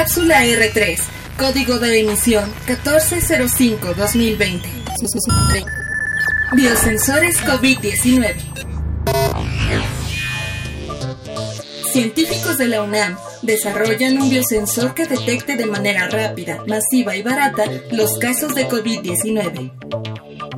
Cápsula R3. Código de emisión 1405-2020. Biosensores COVID-19. Científicos de la UNAM desarrollan un biosensor que detecte de manera rápida, masiva y barata los casos de COVID-19.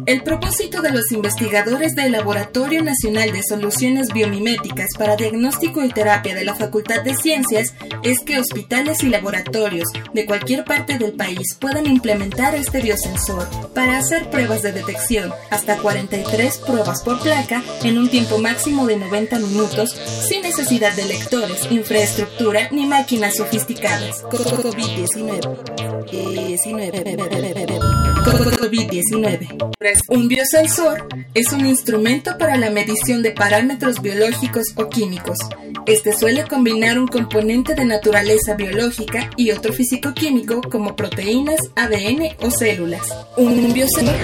El propósito de los investigadores del Laboratorio Nacional de Soluciones Biomiméticas para Diagnóstico y Terapia de la Facultad de Ciencias es que hospitales y laboratorios de cualquier parte del país puedan implementar este biosensor para hacer pruebas de detección, hasta 43 pruebas por placa en un tiempo máximo de 90 minutos, sin necesidad de lectores, infraestructura ni máquinas sofisticadas. COVID-19. COVID-19. Un biosensor es un instrumento para la medición de parámetros biológicos o químicos. Este suele combinar un componente de naturaleza biológica y otro físico-químico como proteínas, ADN o células. Biosensor.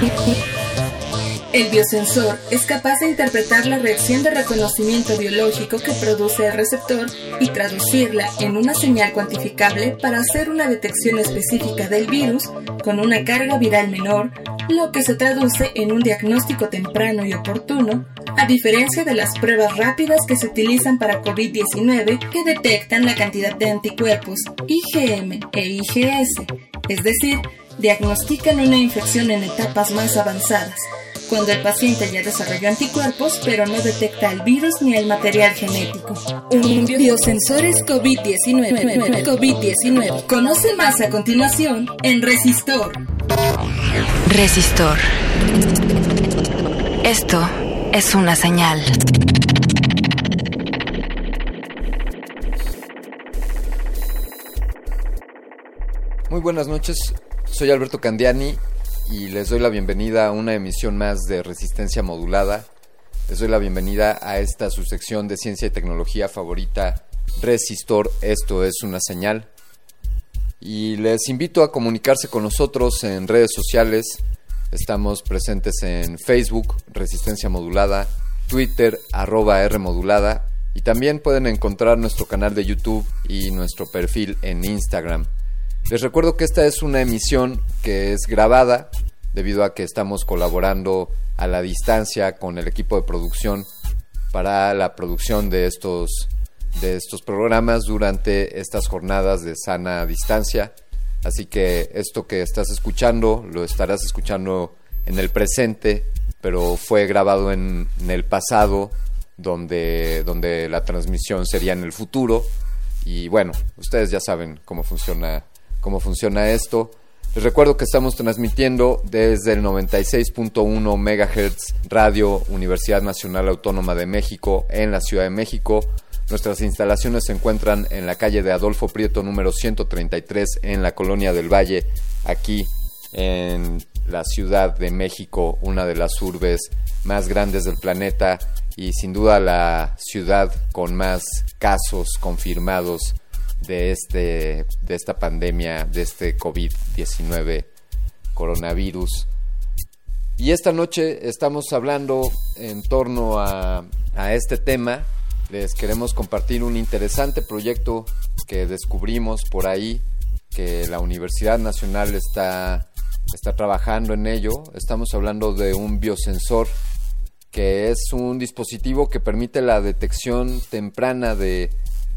El biosensor es capaz de interpretar la reacción de reconocimiento biológico que produce el receptor y traducirla en una señal cuantificable para hacer una detección específica del virus con una carga viral menor, lo que se traduce en un diagnóstico temprano y oportuno, a diferencia de las pruebas rápidas que se utilizan para COVID-19 que detectan la cantidad de anticuerpos IgM e IgS, es decir, diagnostican una infección en etapas más avanzadas cuando el paciente ya desarrolló anticuerpos pero no detecta el virus ni el material genético. Un biosensores COVID-19. COVID-19. Conoce más a continuación en Resistor. Resistor. Esto es una señal. Muy buenas noches, soy Alberto Candiani y les doy la bienvenida a una emisión más de Resistencia Modulada. Les doy la bienvenida a esta subsección de ciencia y tecnología favorita, Resistor, esto es una señal. Y les invito a comunicarse con nosotros en redes sociales. Estamos presentes en Facebook, Resistencia Modulada, Twitter, arroba R Modulada, y también pueden encontrar nuestro canal de YouTube y nuestro perfil en Instagram. Les recuerdo que esta es una emisión que es grabada debido a que estamos colaborando a la distancia con el equipo de producción para la producción de estos de estos programas durante estas jornadas de sana distancia. Así que esto que estás escuchando lo estarás escuchando en el presente, pero fue grabado en, el pasado, donde, donde la transmisión sería en el futuro. Y bueno, ustedes ya saben cómo funciona cómo funciona esto. Les recuerdo que estamos transmitiendo desde el 96.1 MHz Radio Universidad Nacional Autónoma de México en la Ciudad de México. Nuestras instalaciones se encuentran en la calle de Adolfo Prieto número 133 en la Colonia del Valle, aquí en la Ciudad de México, una de las urbes más grandes del planeta y sin duda la ciudad con más casos confirmados de, este, de esta pandemia, de este COVID-19 coronavirus. Y esta noche estamos hablando en torno a, a este tema. Les queremos compartir un interesante proyecto que descubrimos por ahí, que la Universidad Nacional está, está trabajando en ello. Estamos hablando de un biosensor que es un dispositivo que permite la detección temprana de,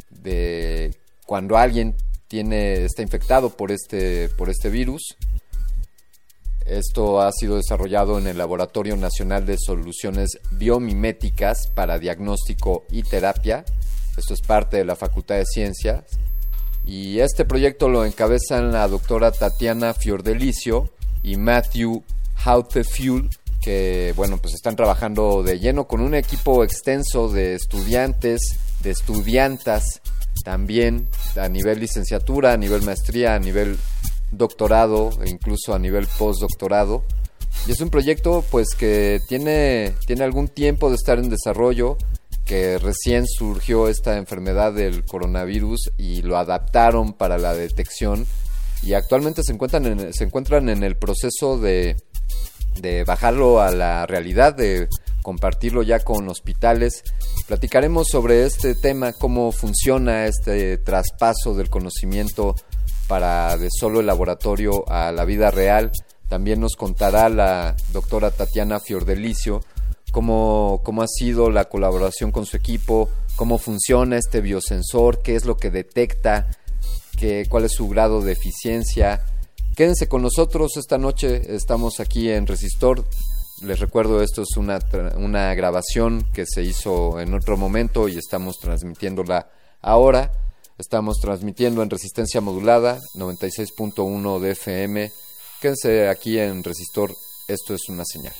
de cuando alguien está infectado por este, por este virus. Esto ha sido desarrollado en el Laboratorio Nacional de Soluciones Biomiméticas para Diagnóstico y Terapia. Esto es parte de la Facultad de Ciencias. Y este proyecto lo encabezan la doctora Tatiana Fiordelicio y Matthew Hautefuel, que bueno, pues están trabajando de lleno con un equipo extenso de estudiantes, de estudiantas también a nivel licenciatura, a nivel maestría, a nivel doctorado e incluso a nivel postdoctorado. Y es un proyecto pues que tiene, tiene algún tiempo de estar en desarrollo, que recién surgió esta enfermedad del coronavirus y lo adaptaron para la detección y actualmente se encuentran en, se encuentran en el proceso de, de bajarlo a la realidad, de compartirlo ya con hospitales. Platicaremos sobre este tema, cómo funciona este traspaso del conocimiento para de solo el laboratorio a la vida real. También nos contará la doctora Tatiana Fiordelicio cómo, cómo ha sido la colaboración con su equipo, cómo funciona este biosensor, qué es lo que detecta, qué, cuál es su grado de eficiencia. Quédense con nosotros esta noche, estamos aquí en Resistor. Les recuerdo, esto es una, una grabación que se hizo en otro momento y estamos transmitiéndola ahora. Estamos transmitiendo en resistencia modulada 96.1 de FM. Quédense aquí en Resistor, esto es una señal.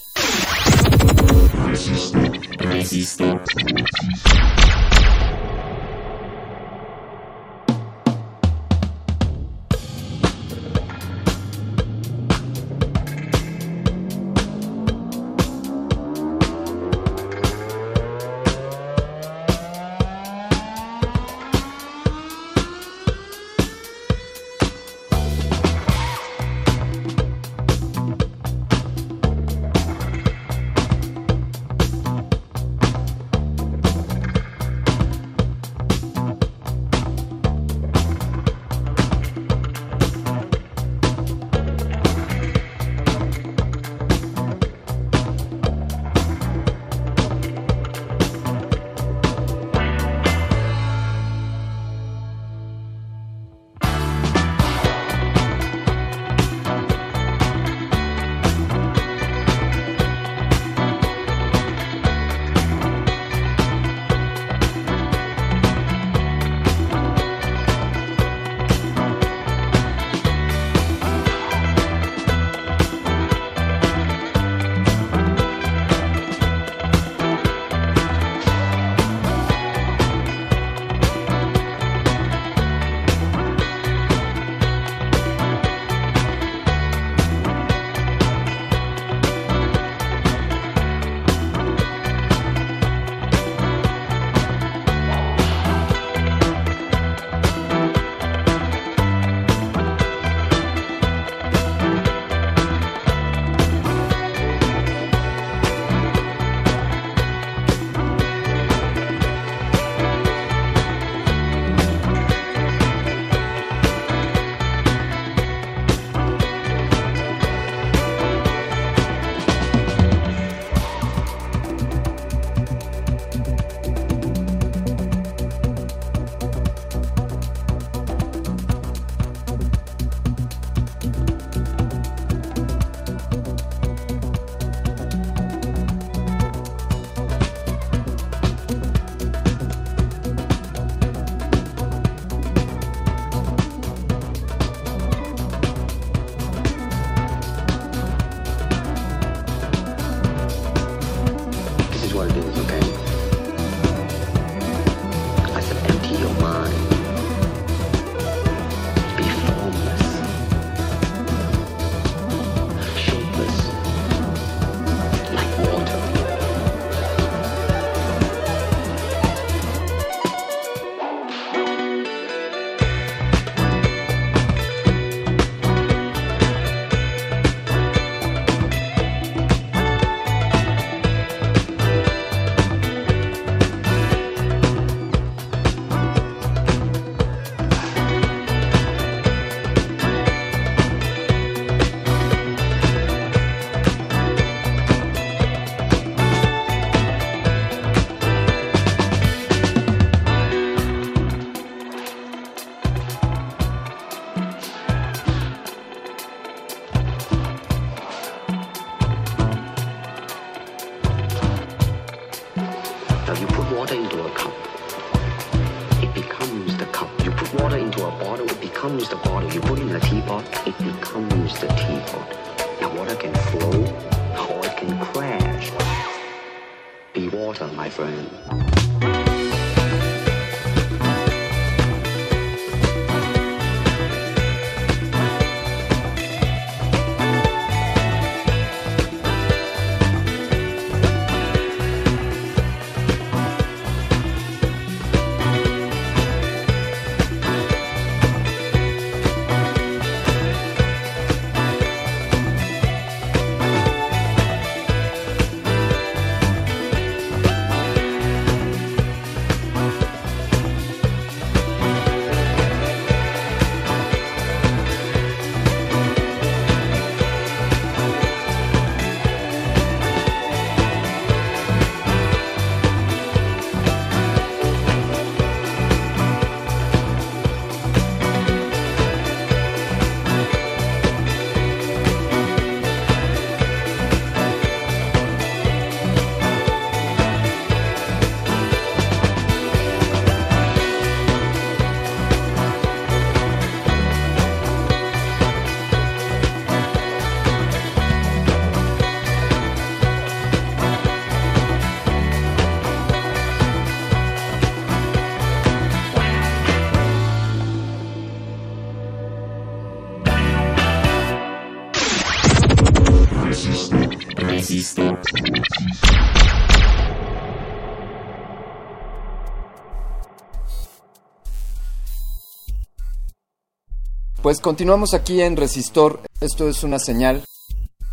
Pues continuamos aquí en Resistor. Esto es una señal.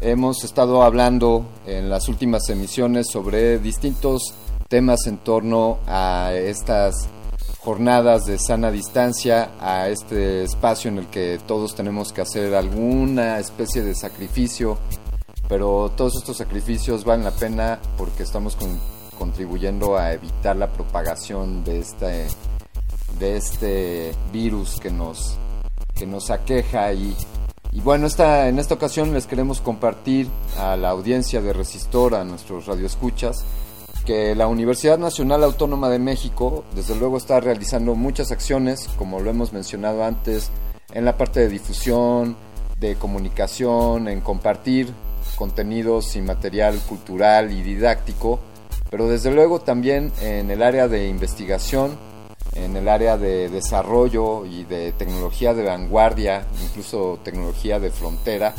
Hemos estado hablando en las últimas emisiones sobre distintos temas en torno a estas jornadas de sana distancia, a este espacio en el que todos tenemos que hacer alguna especie de sacrificio, pero todos estos sacrificios valen la pena porque estamos contribuyendo a evitar la propagación de este, de este virus que nos, que nos aqueja y, bueno, esta, en esta ocasión les queremos compartir a la audiencia de Resistor, a nuestros radioescuchas, que la Universidad Nacional Autónoma de México, desde luego, está realizando muchas acciones, como lo hemos mencionado antes, en la parte de difusión, de comunicación, en compartir contenidos y material cultural y didáctico, pero desde luego también en el área de investigación, en el área de desarrollo y de tecnología de vanguardia, incluso tecnología de frontera.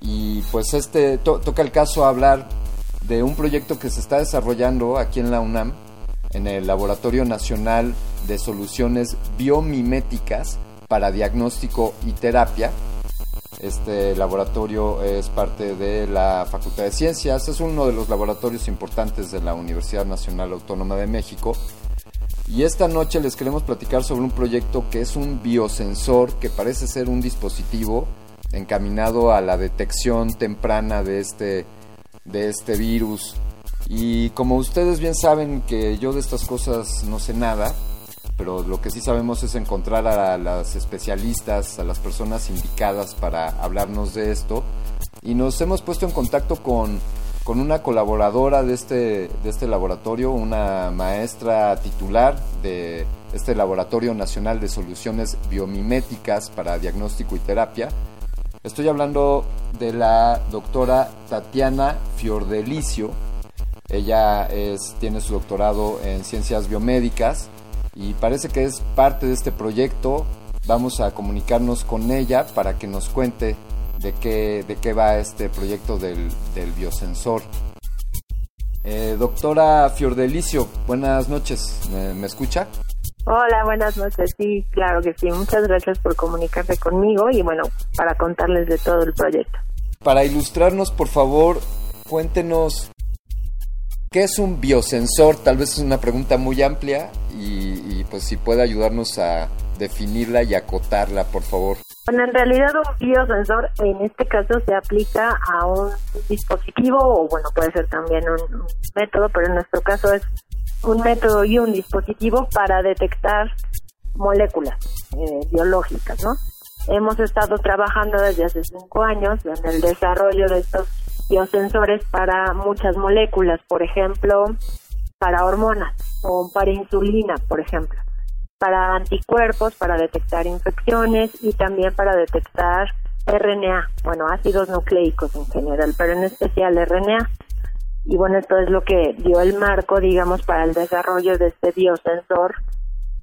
Y pues este toca el caso hablar de un proyecto que se está desarrollando aquí en la UNAM, en el Laboratorio Nacional de Soluciones Biomiméticas para Diagnóstico y Terapia. Este laboratorio es parte de la Facultad de Ciencias, es uno de los laboratorios importantes de la Universidad Nacional Autónoma de México. Y esta noche les queremos platicar sobre un proyecto que es un biosensor que parece ser un dispositivo encaminado a la detección temprana de este de este virus. Y como ustedes bien saben que yo de estas cosas no sé nada, pero lo que sí sabemos es encontrar a las especialistas, a las personas indicadas para hablarnos de esto. Y nos hemos puesto en contacto con, con una colaboradora de este, de este laboratorio, una maestra titular de este Laboratorio Nacional de Soluciones Biomiméticas para Diagnóstico y Terapia, Estoy hablando de la doctora Tatiana Fiordelicio. Ella tiene su doctorado en ciencias biomédicas y parece que es parte de este proyecto. Vamos a comunicarnos con ella para que nos cuente de qué, de qué va este proyecto del, biosensor. Eh, doctora Fiordelicio, buenas noches. ¿Me escucha? Hola, buenas noches. Sí, claro que sí. Muchas gracias por comunicarse conmigo y bueno, para contarles de todo el proyecto. Para ilustrarnos, por favor, cuéntenos qué es un biosensor. Tal vez es una pregunta muy amplia y, pues si puede ayudarnos a definirla y acotarla, por favor. Bueno, en realidad un biosensor en este caso se aplica a un dispositivo o bueno, puede ser también un método, pero en nuestro caso es un método y un dispositivo para detectar moléculas eh, biológicas, ¿no? Hemos estado trabajando desde hace cinco años en el desarrollo de estos biosensores para muchas moléculas, por ejemplo, para hormonas o para insulina, por ejemplo, para anticuerpos, para detectar infecciones y también para detectar RNA, bueno, ácidos nucleicos en general, pero en especial RNA y bueno, esto es lo que dio el marco, digamos, para el desarrollo de este biosensor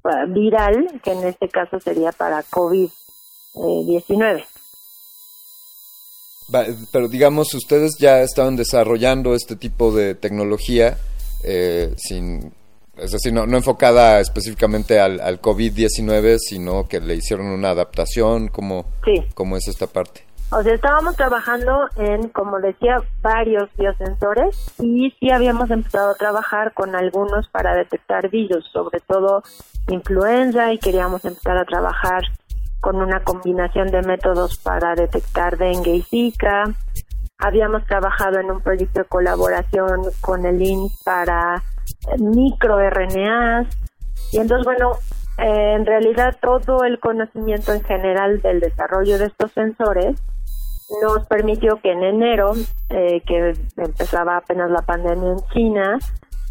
uh, viral, que en este caso sería para COVID-19. Pero digamos, ustedes ya estaban desarrollando este tipo de tecnología eh, sin, es decir, no, no enfocada específicamente al, al COVID-19, sino que le hicieron una adaptación. ¿Cómo, ¿Cómo es esta parte? O sea, estábamos trabajando en, como decía, varios biosensores y sí habíamos empezado a trabajar con algunos para detectar virus, sobre todo influenza y queríamos empezar a trabajar con una combinación de métodos para detectar dengue y zika. Habíamos trabajado en un proyecto de colaboración con el INS para microRNAs. Y entonces, bueno, eh, en realidad todo el conocimiento en general del desarrollo de estos sensores nos permitió que en enero, eh, que empezaba apenas la pandemia en China,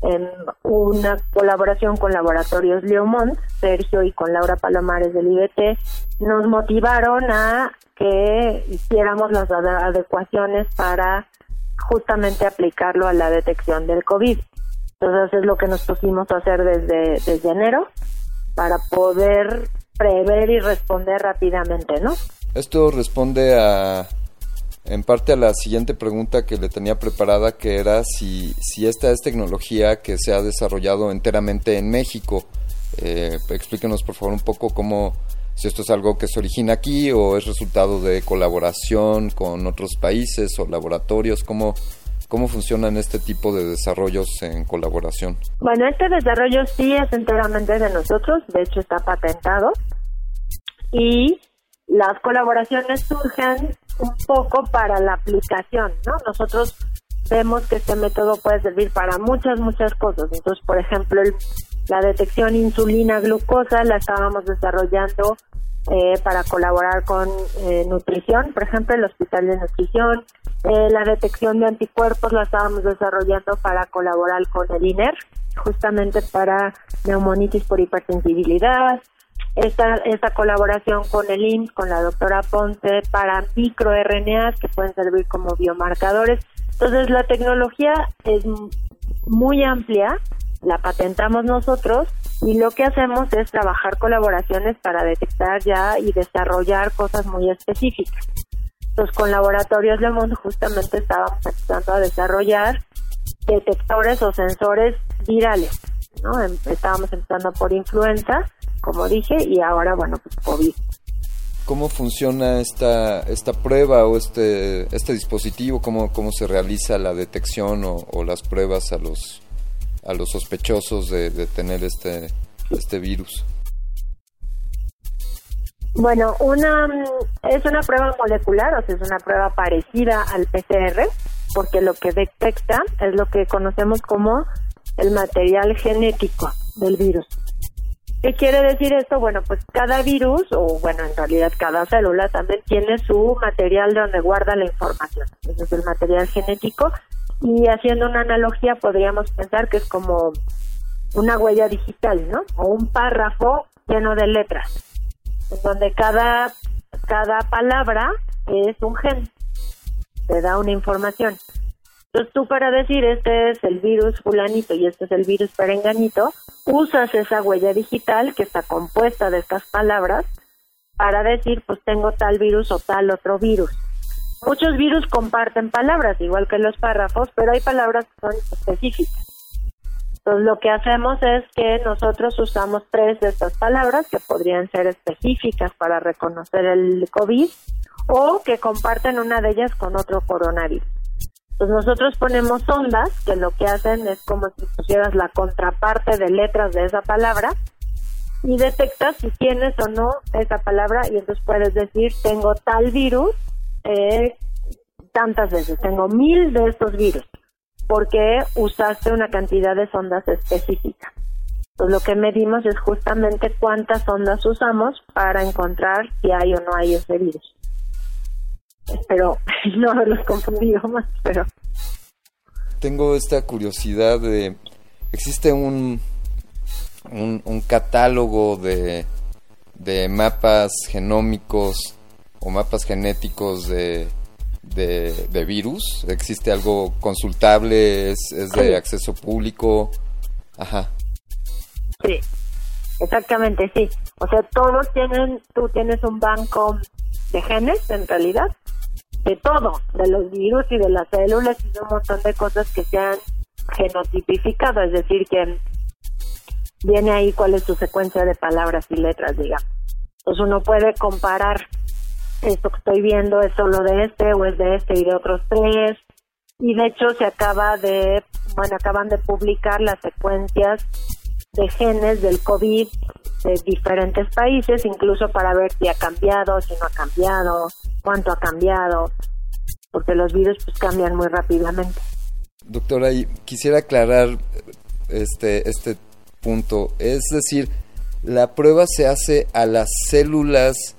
en una colaboración con Laboratorios Leomont, Sergio y con Laura Palomares del IBT, nos motivaron a que hiciéramos las adecuaciones para justamente aplicarlo a la detección del COVID. Entonces es lo que nos pusimos a hacer desde, desde enero para poder prever y responder rápidamente, ¿no? Esto responde a en parte a la siguiente pregunta que le tenía preparada, que era si, si esta es tecnología que se ha desarrollado enteramente en México. Eh, explíquenos por favor un poco cómo, si esto es algo que se origina aquí o es resultado de colaboración con otros países o laboratorios, ¿cómo, cómo funcionan este tipo de desarrollos en colaboración? Bueno, este desarrollo sí es enteramente de nosotros, de hecho está patentado y las colaboraciones surgen un poco para la aplicación, ¿no? Nosotros vemos que este método puede servir para muchas, muchas cosas. Entonces, por ejemplo, la detección insulina-glucosa la estábamos desarrollando eh, para colaborar con eh, nutrición, por ejemplo, el Hospital de Nutrición. Eh, la detección de anticuerpos la estábamos desarrollando para colaborar con el INER, justamente para neumonitis por hipersensibilidad. Esta, esta colaboración con el IMSS, con la doctora Ponce, para microRNAs que pueden servir como biomarcadores. Entonces, la tecnología es muy amplia, la patentamos nosotros y lo que hacemos es trabajar colaboraciones para detectar ya y desarrollar cosas muy específicas. Entonces, con laboratorios Le Monde justamente estábamos empezando a desarrollar detectores o sensores virales, ¿no? Em, estábamos empezando por influenza, como dije, y ahora, bueno, pues COVID. ¿Cómo funciona esta, esta prueba o este, este dispositivo? ¿Cómo, ¿Cómo se realiza la detección o las pruebas a los, a los sospechosos de, de tener este, este virus? Bueno, una es una prueba molecular, o sea, es una prueba parecida al PCR, porque lo que detecta es lo que conocemos como el material genético del virus. ¿Qué quiere decir esto? Bueno, pues cada virus, o bueno, en realidad cada célula también tiene su material de donde guarda la información. Ese es el material genético. Y haciendo una analogía, podríamos pensar que es como una huella digital, ¿no? O un párrafo lleno de letras, en donde cada, cada palabra es un gen, te da una información. Entonces tú para decir este es el virus fulanito y este es el virus perenganito, usas esa huella digital que está compuesta de estas palabras para decir pues tengo tal virus o tal otro virus. Muchos virus comparten palabras, igual que los párrafos, pero hay palabras que son específicas. Entonces lo que hacemos es que nosotros usamos tres de estas palabras que podrían ser específicas para reconocer el COVID o que comparten una de ellas con otro coronavirus. Pues nosotros ponemos ondas que lo que hacen es como si pusieras la contraparte de letras de esa palabra y detectas si tienes o no esa palabra y entonces puedes decir tengo tal virus eh, tantas veces, tengo mil de estos virus porque usaste una cantidad de ondas específica. Lo que medimos es justamente cuántas ondas usamos para encontrar si hay o no hay ese virus espero no haberlos confundido más, pero... Tengo esta curiosidad de... ¿Existe un, un, catálogo de, de mapas genómicos o mapas genéticos de, de, virus? ¿Existe algo consultable? ¿Es, es de acceso público? Ajá. Sí, exactamente, sí. O sea, todos tienen, tú tienes un banco de genes en realidad de todo, de los virus y de las células y de un montón de cosas que se han genotipificado, es decir, que viene ahí cuál es su secuencia de palabras y letras, digamos. Entonces uno puede comparar esto que estoy viendo es solo de este o es de este y de otros tres. Y de hecho se acaba de, bueno, acaban de publicar las secuencias de genes del COVID de diferentes países, incluso para ver si ha cambiado, si no ha cambiado, cuánto ha cambiado, porque los virus pues cambian muy rápidamente. Doctora, y quisiera aclarar este, este punto, es decir, la prueba se hace a las células,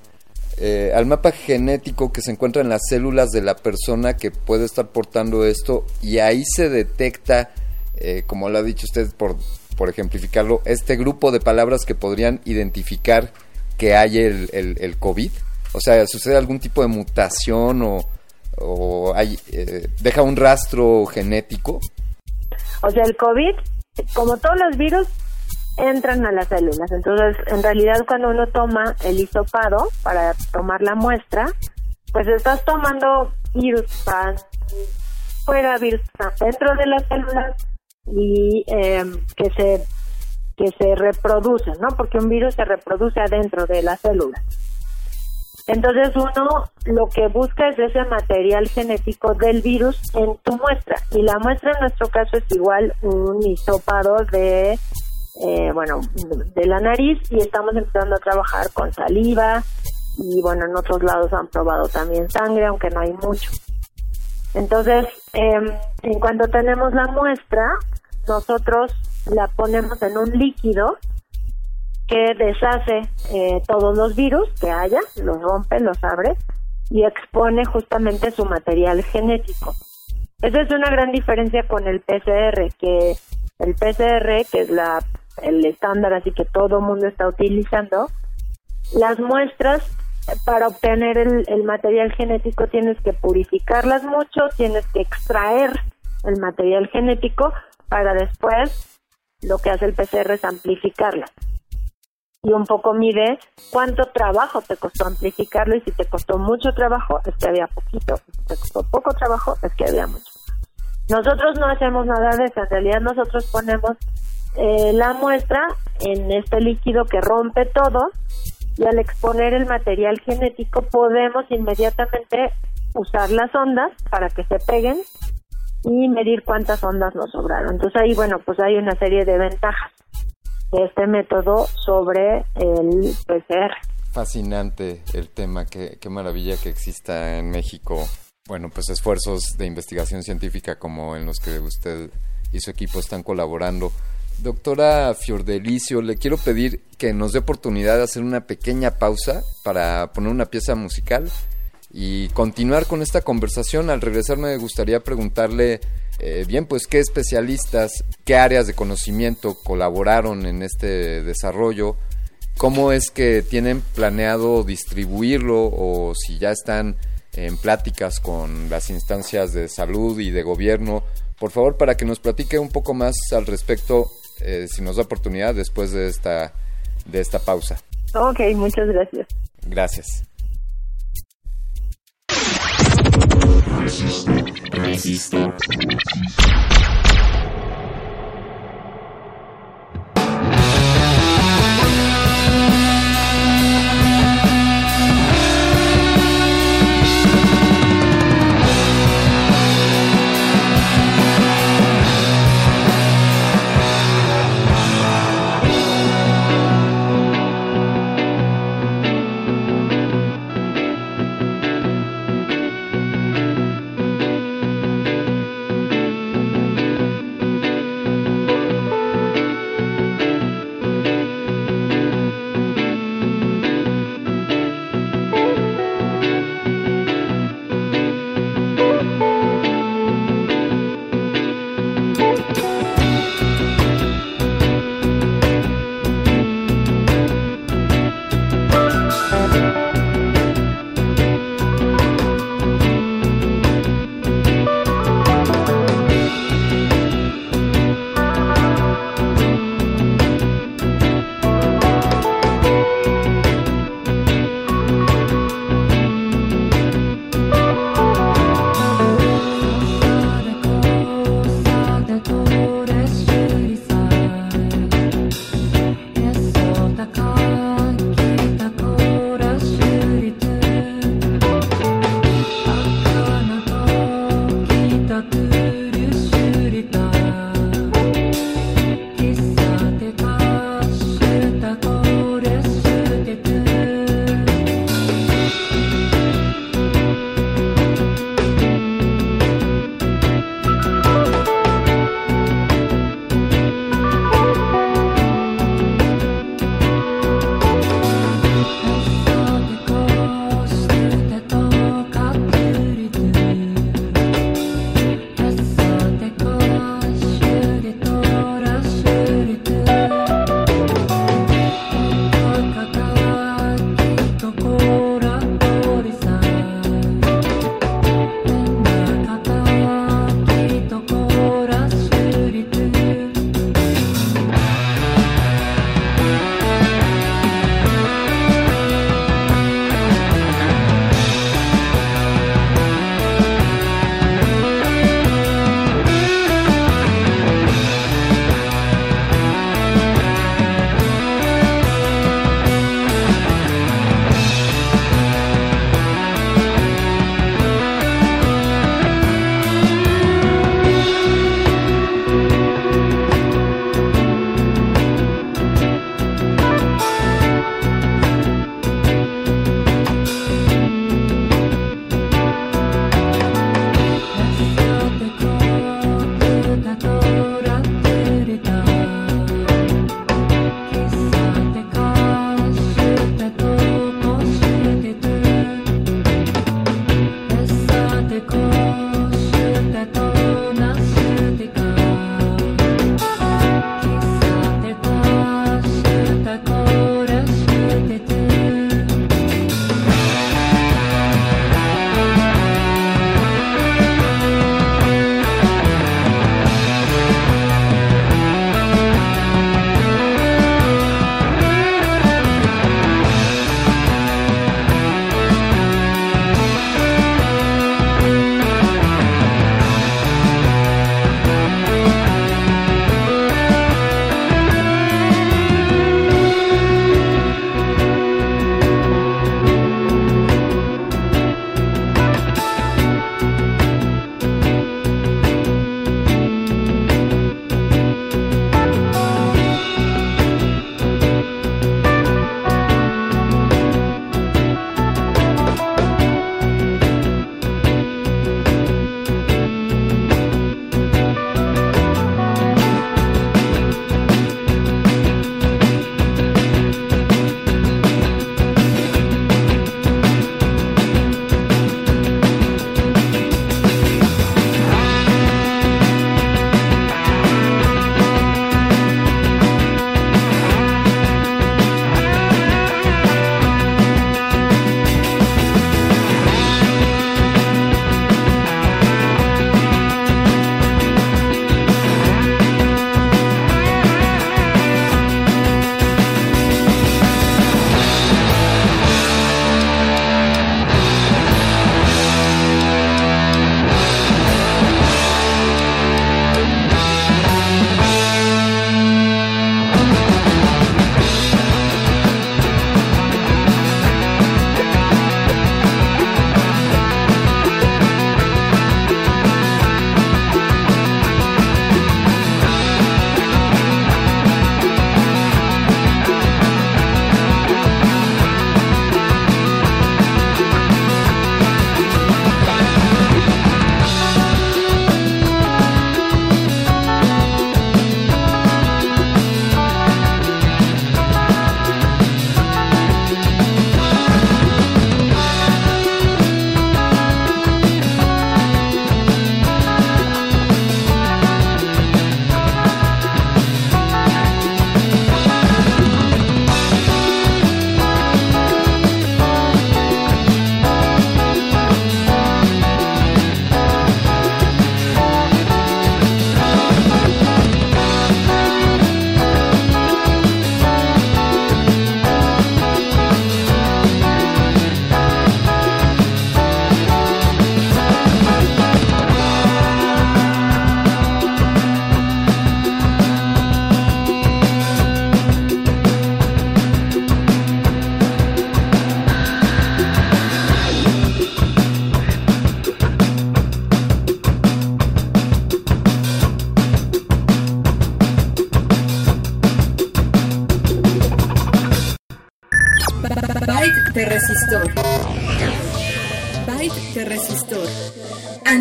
eh, al mapa genético que se encuentra en las células de la persona que puede estar portando esto y ahí se detecta, eh, como lo ha dicho usted por por ejemplificarlo, este grupo de palabras que podrían identificar que hay el, el, COVID? O sea, ¿sucede algún tipo de mutación o, o hay, eh, deja un rastro genético? O sea, el COVID, como todos los virus, entran a las células. Entonces, en realidad, cuando uno toma el hisopado para tomar la muestra, pues estás tomando virus fuera, virus dentro de las células, y eh, que se que se reproducen, ¿no? Porque un virus se reproduce adentro de la célula. Entonces uno lo que busca es ese material genético del virus en tu muestra y la muestra en nuestro caso es igual un hisopado de eh, bueno de la nariz y estamos empezando a trabajar con saliva y bueno en otros lados han probado también sangre aunque no hay mucho entonces em, en cuanto tenemos la muestra nosotros la ponemos en un líquido que deshace eh, todos los virus que haya, los rompe, los abre y expone justamente su material genético. Esa es una gran diferencia con el PCR, que el PCR, que es la el estándar así que todo el mundo está utilizando, las muestras para obtener el, material genético tienes que purificarlas mucho, tienes que extraer el material genético para después lo que hace el PCR es amplificarlas y un poco mide cuánto trabajo te costó amplificarlo y si te costó mucho trabajo es que había poquito, si te costó poco trabajo es que había mucho. Nosotros no hacemos nada de eso, en realidad nosotros ponemos eh, la muestra en este líquido que rompe todo y al exponer el material genético podemos inmediatamente usar las ondas para que se peguen y medir cuántas ondas nos sobraron. Entonces ahí, bueno, pues hay una serie de ventajas este método sobre el PCR. Fascinante el tema, qué, qué maravilla que exista en México, bueno, pues esfuerzos de investigación científica como en los que usted y su equipo están colaborando. Doctora Fiordelicio, le quiero pedir que nos dé oportunidad de hacer una pequeña pausa para poner una pieza musical y continuar con esta conversación. Al regresar me gustaría preguntarle eh, bien, pues qué especialistas, qué áreas de conocimiento colaboraron en este desarrollo, cómo es que tienen planeado distribuirlo o si ya están en pláticas con las instancias de salud y de gobierno. Por favor, para que nos platique un poco más al respecto, eh, si nos da oportunidad después de esta, de esta pausa. Ok, muchas gracias. Gracias.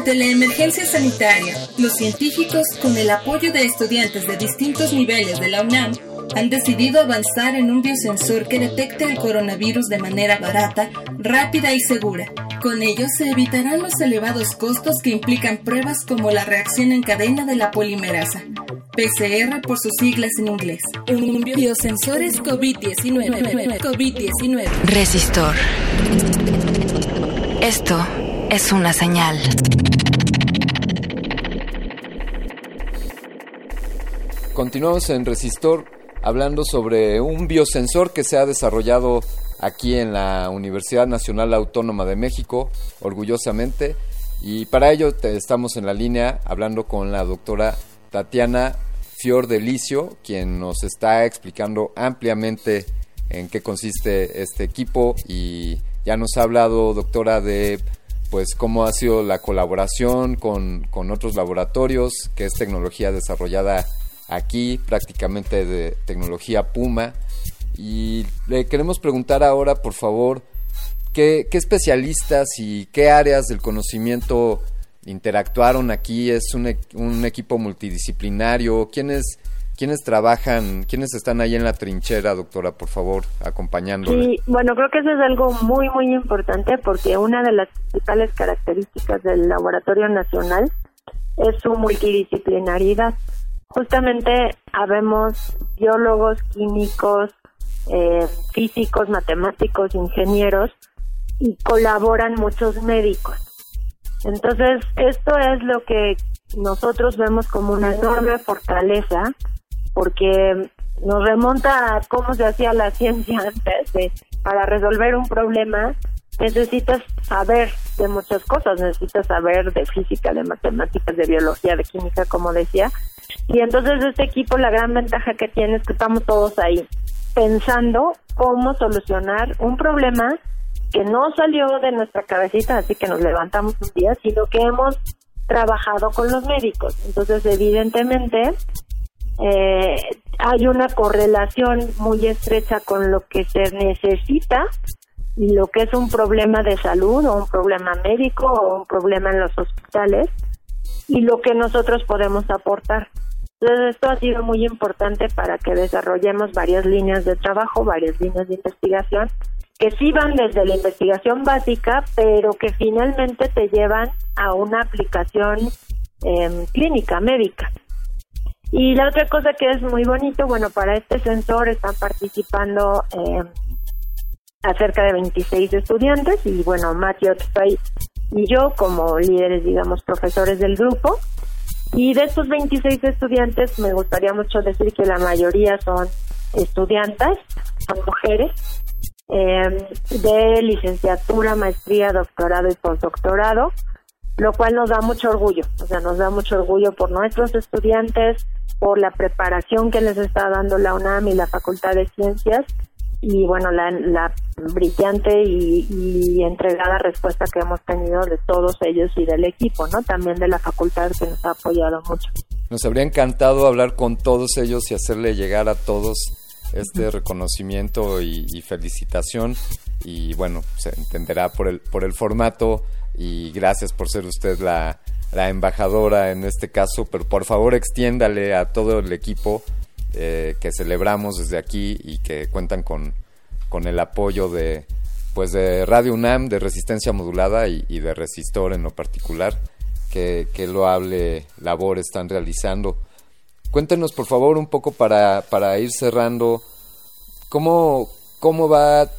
Ante la emergencia sanitaria, los científicos, con el apoyo de estudiantes de distintos niveles de la UNAM, han decidido avanzar en un biosensor que detecte el coronavirus de manera barata, rápida y segura. Con ello se evitarán los elevados costos que implican pruebas como la reacción en cadena de la polimerasa, PCR por sus siglas en inglés. Un biosensores COVID-19. COVID-19. Resistor. Esto es una señal. Continuamos en Resistor hablando sobre un biosensor que se ha desarrollado aquí en la Universidad Nacional Autónoma de México, orgullosamente. Y para ello estamos en la línea hablando con la doctora Tatiana Fior Delicio, quien nos está explicando ampliamente en qué consiste este equipo y ya nos ha hablado, doctora, de pues cómo ha sido la colaboración con, con otros laboratorios, que es tecnología desarrollada aquí, prácticamente de tecnología Puma. Y le queremos preguntar ahora, por favor, ¿qué, especialistas y qué áreas del conocimiento interactuaron aquí? ¿Es un, un equipo multidisciplinario? ¿Quiénes, ¿Quiénes trabajan, quiénes están ahí en la trinchera, doctora, por favor, acompañándola? Sí, bueno, creo que eso es algo muy, muy importante porque una de las principales características del Laboratorio Nacional es su multidisciplinaridad. Justamente habemos biólogos, químicos, eh, físicos, matemáticos, ingenieros y colaboran muchos médicos. Entonces, esto es lo que nosotros vemos como una enorme fortaleza porque nos remonta a cómo se hacía la ciencia antes. para resolver un problema necesitas saber de muchas cosas, necesitas saber de física, de matemáticas, de biología, de química, como decía. Y entonces este equipo, la gran ventaja que tiene es que estamos todos ahí pensando cómo solucionar un problema que no salió de nuestra cabecita, así que nos levantamos un día, sino que hemos trabajado con los médicos. Entonces, evidentemente, eh, hay una correlación muy estrecha con lo que se necesita y lo que es un problema de salud o un problema médico o un problema en los hospitales y lo que nosotros podemos aportar. Entonces esto ha sido muy importante para que desarrollemos varias líneas de trabajo, varias líneas de investigación que sí van desde la investigación básica, pero que finalmente te llevan a una aplicación eh, clínica, médica. Y la otra cosa que es muy bonito, bueno, para este sensor están participando eh, acerca de 26 estudiantes y bueno, Matthew Otspai y yo como líderes, digamos, profesores del grupo. Y de estos 26 estudiantes me gustaría mucho decir que la mayoría son estudiantas, son mujeres, eh, de licenciatura, maestría, doctorado y postdoctorado, lo cual nos da mucho orgullo, o sea, nos da mucho orgullo por nuestros estudiantes, por la preparación que les está dando la UNAM y la Facultad de Ciencias y bueno, la, brillante y, entregada respuesta que hemos tenido de todos ellos y del equipo, ¿no? También de la facultad que nos ha apoyado mucho. Nos habría encantado hablar con todos ellos y hacerle llegar a todos este reconocimiento y, y, felicitación y bueno, se entenderá por el, por el formato y gracias por ser usted la, la embajadora en este caso, pero por favor extiéndale a todo el equipo eh, que celebramos desde aquí y que cuentan con, con el apoyo de pues de Radio UNAM, de Resistencia Modulada y, de Resistor en lo particular, que, que loable labor están realizando. Cuéntenos por favor un poco para, para ir cerrando, ¿cómo, cómo, va,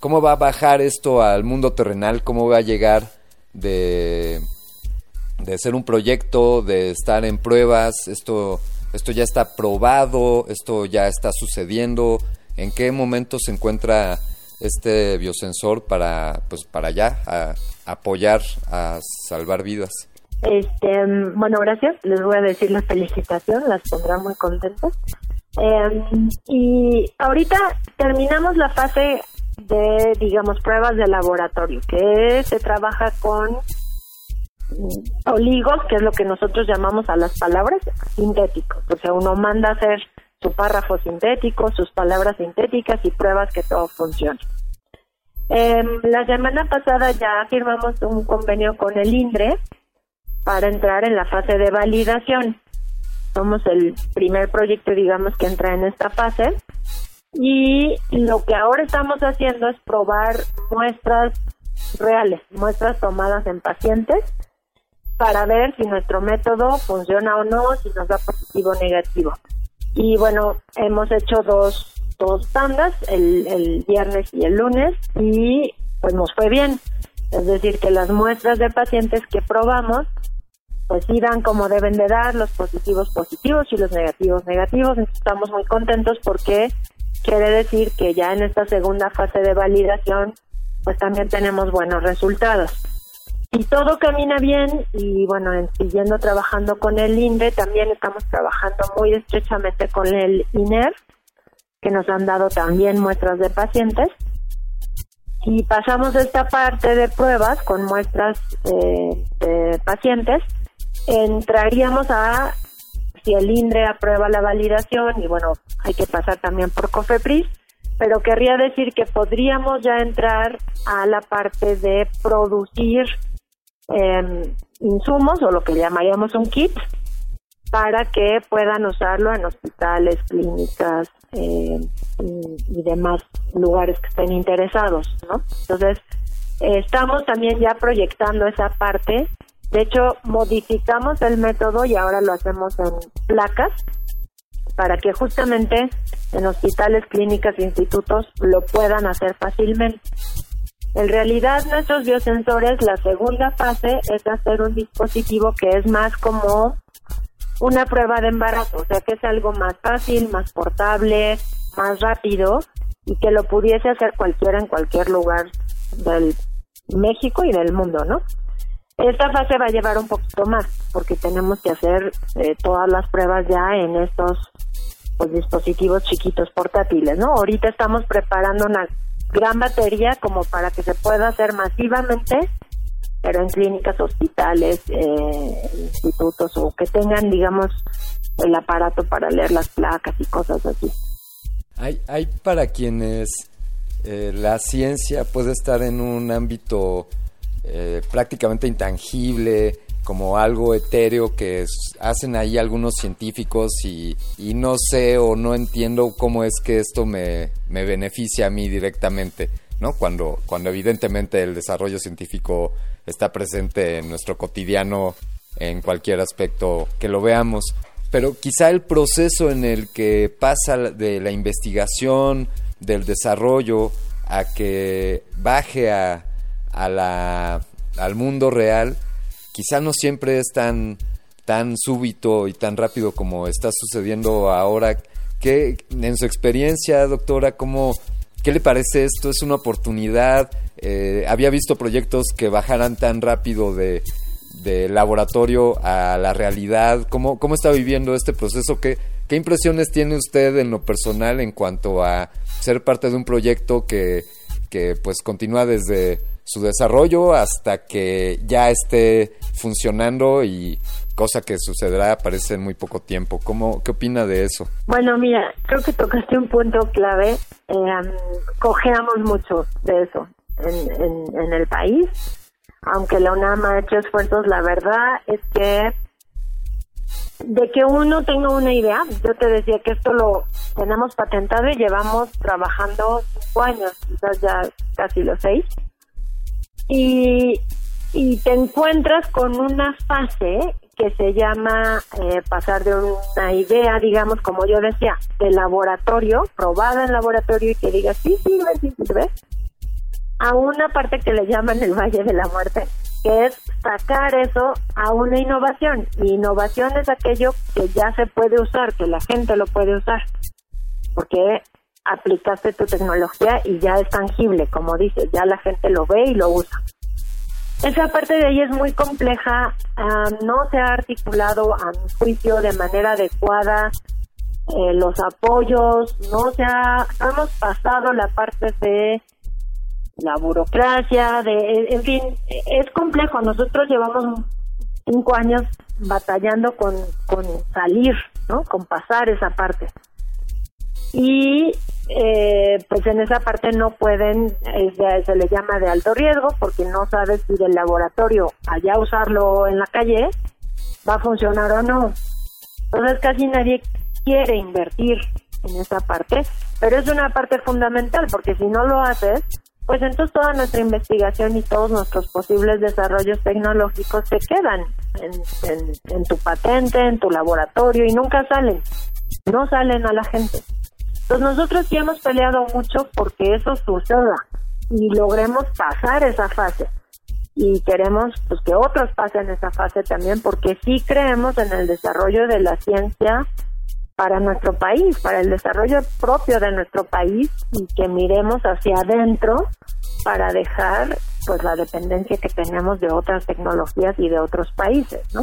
¿cómo va a bajar esto al mundo terrenal? ¿Cómo va a llegar de de ser un proyecto, de estar en pruebas, esto, esto ya está probado, esto ya está sucediendo, ¿en qué momento se encuentra este biosensor para, pues, para ya apoyar, a salvar vidas? Este, bueno, gracias. Les voy a decir la felicitación, las pondrá muy contentas. Em, y ahorita terminamos la fase de, digamos, pruebas de laboratorio, que se trabaja con oligos, que es lo que nosotros llamamos a las palabras sintéticos. O sea, uno manda a hacer su párrafo sintético, sus palabras sintéticas y pruebas que todo funcione. Em, la semana pasada ya firmamos un convenio con el INDRE para entrar en la fase de validación. Somos el primer proyecto, digamos, que entra en esta fase. Y lo que ahora estamos haciendo es probar muestras reales, muestras tomadas en pacientes, para ver si nuestro método funciona o no, si nos da positivo o negativo. Y bueno, hemos hecho dos, dos tandas, el, el viernes y el lunes, y pues nos fue bien. Es decir, que las muestras de pacientes que probamos pues sí dan como deben de dar, los positivos positivos y los negativos negativos. estamos muy contentos porque quiere decir que ya en esta segunda fase de validación pues también tenemos buenos resultados. Y todo camina bien y bueno, siguiendo trabajando con el INDE, también estamos trabajando muy estrechamente con el INER, que nos han dado también muestras de pacientes. Y pasamos esta parte de pruebas con muestras eh, de pacientes entraríamos a si el INDRE aprueba la validación y bueno, hay que pasar también por COFEPRIS, pero querría decir que podríamos ya entrar a la parte de producir eh, insumos o lo que llamaríamos un kit para que puedan usarlo en hospitales, clínicas eh, y, demás lugares que estén interesados, ¿no? Entonces, estamos también ya proyectando esa parte de hecho, modificamos el método y ahora lo hacemos en placas para que justamente en hospitales, clínicas e institutos lo puedan hacer fácilmente. En realidad, nuestros biosensores, la segunda fase es hacer un dispositivo que es más como una prueba de embarazo, o sea que es algo más fácil, más portable, más rápido y que lo pudiese hacer cualquiera en cualquier lugar del México y del mundo, ¿no? Esta fase va a llevar un poquito más porque tenemos que hacer eh, todas las pruebas ya en estos pues, dispositivos chiquitos portátiles, ¿no? Ahorita estamos preparando una gran batería como para que se pueda hacer masivamente, pero en clínicas, hospitales, eh, institutos o que tengan, digamos, el aparato para leer las placas y cosas así. Hay, hay para quienes eh, la ciencia puede estar en un ámbito eh, prácticamente intangible, como algo etéreo que hacen ahí algunos científicos y, no sé o no entiendo cómo es que esto me, me beneficia a mí directamente, ¿no? Cuando, cuando evidentemente el desarrollo científico está presente en nuestro cotidiano en cualquier aspecto que lo veamos. Pero quizá el proceso en el que pasa de la investigación, del desarrollo, a que baje a, a la, al mundo real, quizá no siempre es tan, tan súbito y tan rápido como está sucediendo ahora. ¿Qué, en su experiencia, doctora, cómo, qué le parece esto? ¿Es una oportunidad? Eh, ¿Había visto proyectos que bajaran tan rápido de, de laboratorio a la realidad? ¿Cómo, ¿Cómo está viviendo este proceso? ¿Qué, ¿Qué impresiones tiene usted en lo personal en cuanto a ser parte de un proyecto que, que pues continúa desde su desarrollo hasta que ya esté funcionando y cosa que sucederá parece en muy poco tiempo. ¿Cómo, ¿Qué opina de eso? Bueno, mira, creo que tocaste un punto clave. Eh, mucho de eso en, en, el país. Aunque la UNAM ha hecho esfuerzos, la verdad es que de que uno tenga una idea, yo te decía que esto lo tenemos patentado y llevamos trabajando cinco años, quizás ya casi los seis y, y te encuentras con una fase que se llama eh, pasar de una idea, digamos, como yo decía, de laboratorio, probada en laboratorio y que diga, sí sí sirve, a una parte que le llaman el Valle de la Muerte, que es sacar eso a una innovación. Y innovación es aquello que ya se puede usar, que la gente lo puede usar, porque aplicaste tu tecnología y ya es tangible, como dices, ya la gente lo ve y lo usa. Esa parte de ahí es muy compleja, ah, no se ha articulado a mi juicio de manera adecuada eh, los apoyos, no se ha, hemos pasado la parte de la burocracia, de, en fin, es complejo. Nosotros llevamos cinco años batallando con, con salir, ¿no? Con pasar esa parte. Y eh, pues en esa parte no pueden, eh, se le llama de alto riesgo porque no sabes si del laboratorio allá usarlo en la calle va a funcionar o no. Entonces casi nadie quiere invertir en esa parte, pero es una parte fundamental porque si no lo haces, pues entonces toda nuestra investigación y todos nuestros posibles desarrollos tecnológicos se quedan en, tu patente, en tu laboratorio y nunca salen, no salen a la gente. Nosotros sí hemos peleado mucho porque eso suceda y logremos pasar esa fase y queremos pues que otros pasen esa fase también porque sí creemos en el desarrollo de la ciencia para nuestro país, para el desarrollo propio de nuestro país y que miremos hacia adentro para dejar pues la dependencia que tenemos de otras tecnologías y de otros países, ¿no?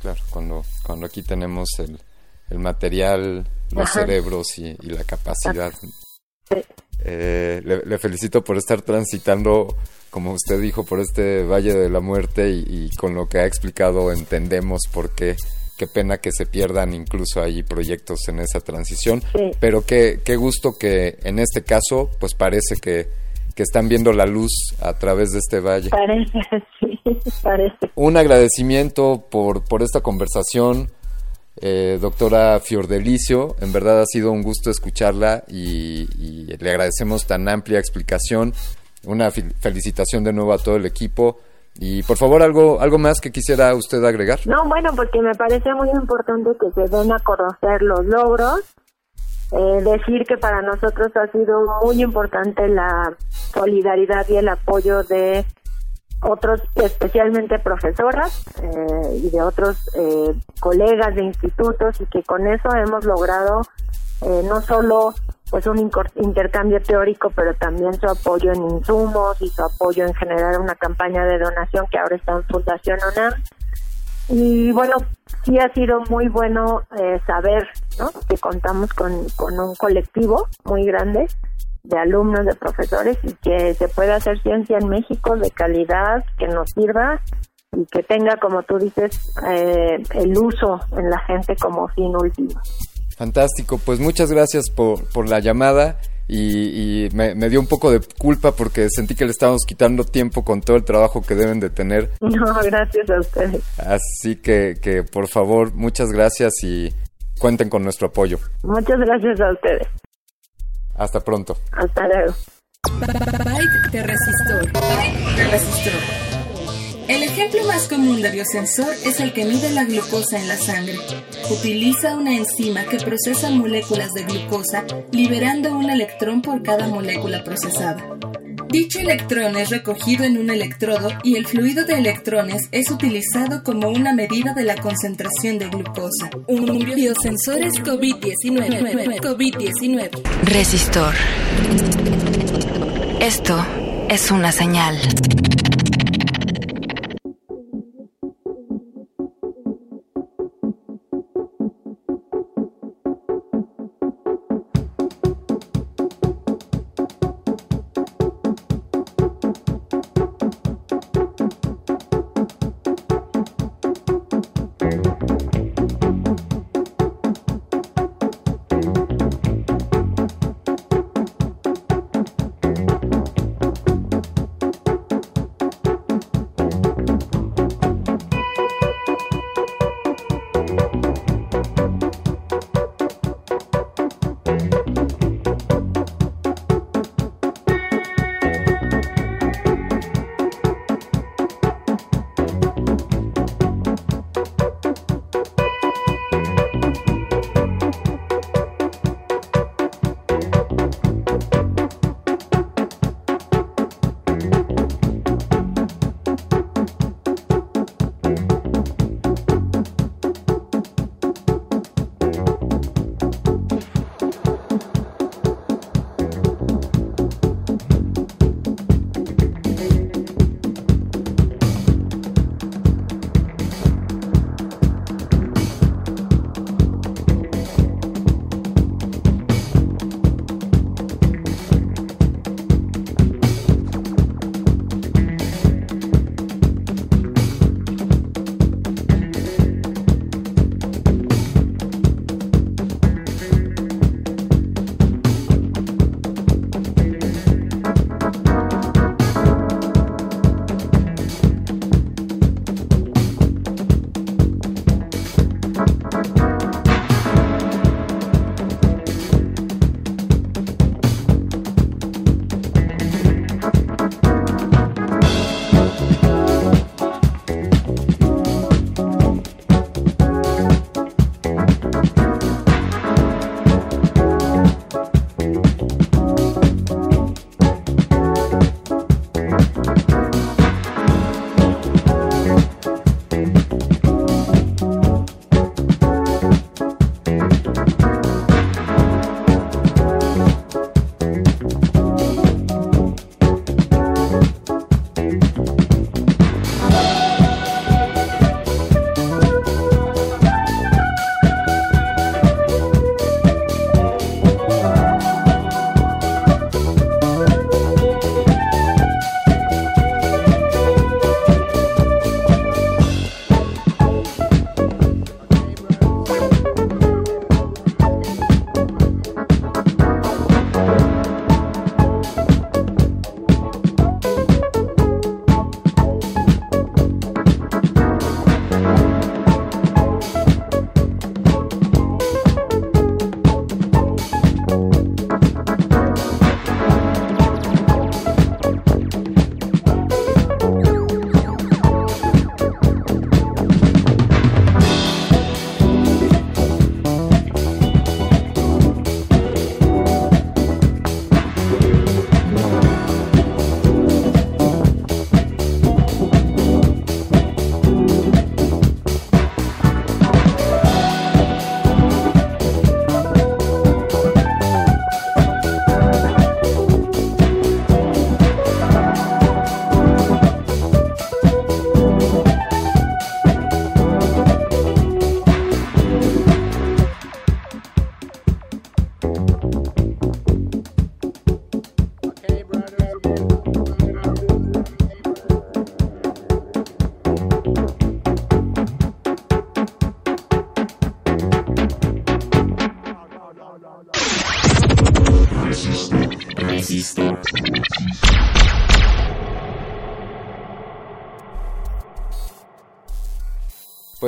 Claro, cuando, cuando aquí tenemos el, el material, los cerebros y, la capacidad. Eh, le, felicito por estar transitando, como usted dijo, por este Valle de la Muerte y, y con lo que ha explicado entendemos por qué qué pena que se pierdan incluso ahí proyectos en esa transición, pero qué, qué gusto que en este caso pues parece que, que están viendo la luz a través de este valle. Parece, sí, parece. Un agradecimiento por, por esta conversación, eh, doctora Fiordelicio, en verdad ha sido un gusto escucharla y, le agradecemos tan amplia explicación. Una felicitación de nuevo a todo el equipo y por favor, algo, algo más que quisiera usted agregar. No, bueno, porque me parece muy importante que se den a conocer los logros. Eh, decir que para nosotros ha sido muy importante la solidaridad y el apoyo de otros, especialmente profesoras eh, y de otros eh, colegas de institutos y que con eso hemos logrado no solo pues un intercambio teórico, pero también su apoyo en insumos y su apoyo en generar una campaña de donación que ahora está en Fundación UNAM. Y bueno, sí ha sido muy bueno eh, saber que contamos con, con un colectivo muy grande de alumnos, de profesores y que se puede hacer ciencia en México de calidad, que nos sirva y que tenga, como tú dices, eh, el uso en la gente como fin último. Fantástico, pues muchas gracias por, por la llamada y, me, dio un poco de culpa porque sentí que le estábamos quitando tiempo con todo el trabajo que deben de tener. No, gracias a ustedes. Así que, que por favor, muchas gracias y cuenten con nuestro apoyo. Muchas gracias a ustedes. Hasta pronto. Hasta luego. de resistor. de resistor. El ejemplo más común de biosensor es el que mide la glucosa en la sangre. Utiliza una enzima que procesa moléculas de glucosa, liberando un electrón por cada molécula procesada. Dicho electrón es recogido en un electrodo y el fluido de electrones es utilizado como una medida de la concentración de glucosa. Un biosensor es COVID-19. COVID-19. Resistor. Esto es una señal.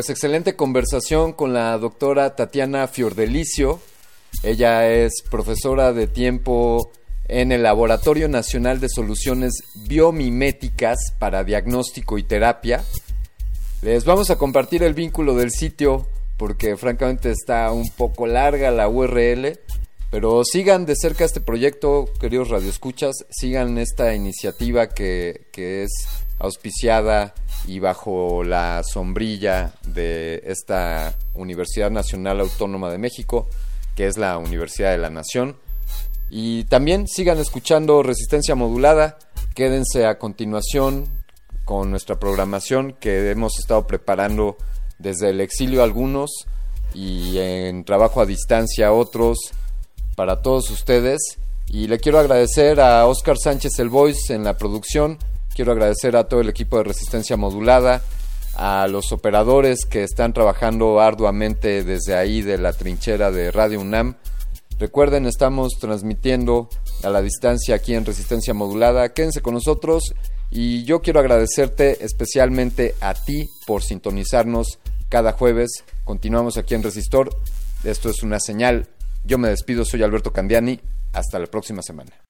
Pues excelente conversación con la doctora Tatiana Fiordelicio. Ella es profesora de tiempo en el Laboratorio Nacional de Soluciones Biomiméticas para Diagnóstico y Terapia. Les vamos a compartir el vínculo del sitio porque francamente está un poco larga la URL, pero sigan de cerca este proyecto, queridos radioescuchas, sigan esta iniciativa que, que es auspiciada y bajo la sombrilla de esta Universidad Nacional Autónoma de México, que es la Universidad de la Nación. Y también sigan escuchando Resistencia Modulada, quédense a continuación con nuestra programación que hemos estado preparando desde el exilio algunos y en trabajo a distancia otros para todos ustedes. Y le quiero agradecer a Oscar Sánchez El Voice en la producción Quiero agradecer a todo el equipo de Resistencia Modulada, a los operadores que están trabajando arduamente desde ahí de la trinchera de Radio UNAM. Recuerden, estamos transmitiendo a la distancia aquí en Resistencia Modulada. Quédense con nosotros y yo quiero agradecerte especialmente a ti por sintonizarnos cada jueves. Continuamos aquí en Resistor. Esto es una señal. Yo me despido, soy Alberto Candiani. Hasta la próxima semana.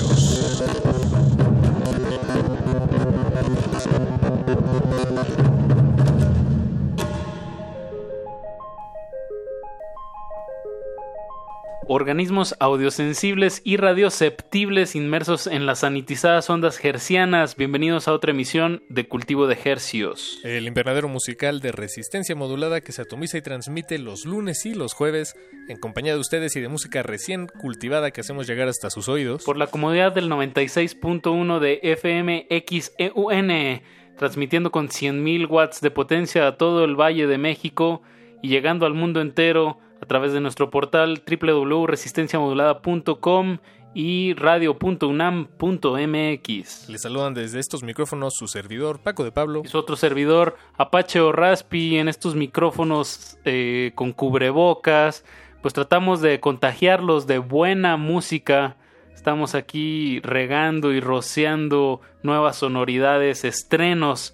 Organismos audiosensibles y radioceptibles inmersos en las sanitizadas ondas hercianas. Bienvenidos a otra emisión de Cultivo de Hercios. El invernadero musical de resistencia modulada que se atomiza y transmite los lunes y los jueves en compañía de ustedes y de música recién cultivada que hacemos llegar hasta sus oídos. Por la comodidad del 96.1 de FMXEUN, transmitiendo con 100.000 watts de potencia a todo el Valle de México y llegando al mundo entero a través de nuestro portal www.resistenciamodulada.com y radio.unam.mx. Les saludan desde estos micrófonos su servidor Paco de Pablo y su otro servidor Apache o Raspi en estos micrófonos eh, con cubrebocas. Pues tratamos de contagiarlos de buena música. Estamos aquí regando y rociando nuevas sonoridades, estrenos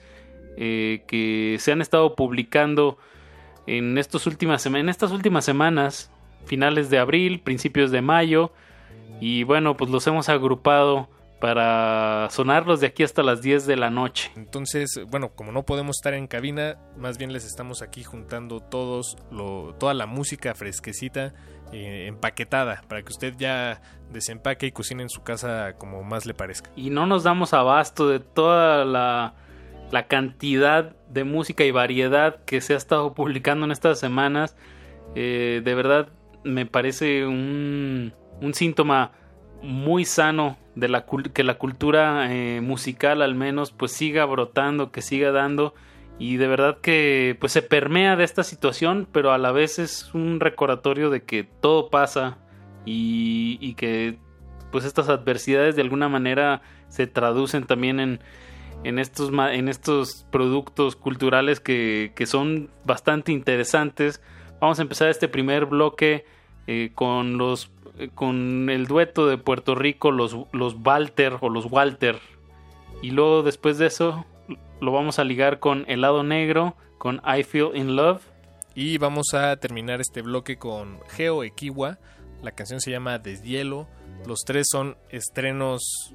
eh, que se han estado publicando en, estos últimas, en estas últimas semanas, finales de abril, principios de mayo, y bueno, pues los hemos agrupado para sonarlos de aquí hasta las 10 de la noche. Entonces, bueno, como no podemos estar en cabina, más bien les estamos aquí juntando todos lo, toda la música fresquecita, eh, empaquetada, para que usted ya desempaque y cocine en su casa como más le parezca. Y no nos damos abasto de toda la la cantidad de música y variedad que se ha estado publicando en estas semanas, eh, de verdad me parece un, un, síntoma muy sano de la que la cultura eh, musical al menos pues siga brotando, que siga dando y de verdad que pues se permea de esta situación, pero a la vez es un recordatorio de que todo pasa y, y que pues estas adversidades de alguna manera se traducen también en, en estos, en estos productos culturales que, que son bastante interesantes. Vamos a empezar este primer bloque eh, con los eh, con el dueto de Puerto Rico, los, los Walter o los Walter. Y luego después de eso lo vamos a ligar con El lado negro, con I Feel in Love. Y vamos a terminar este bloque con Geo Equiwa. La canción se llama Deshielo. Los tres son estrenos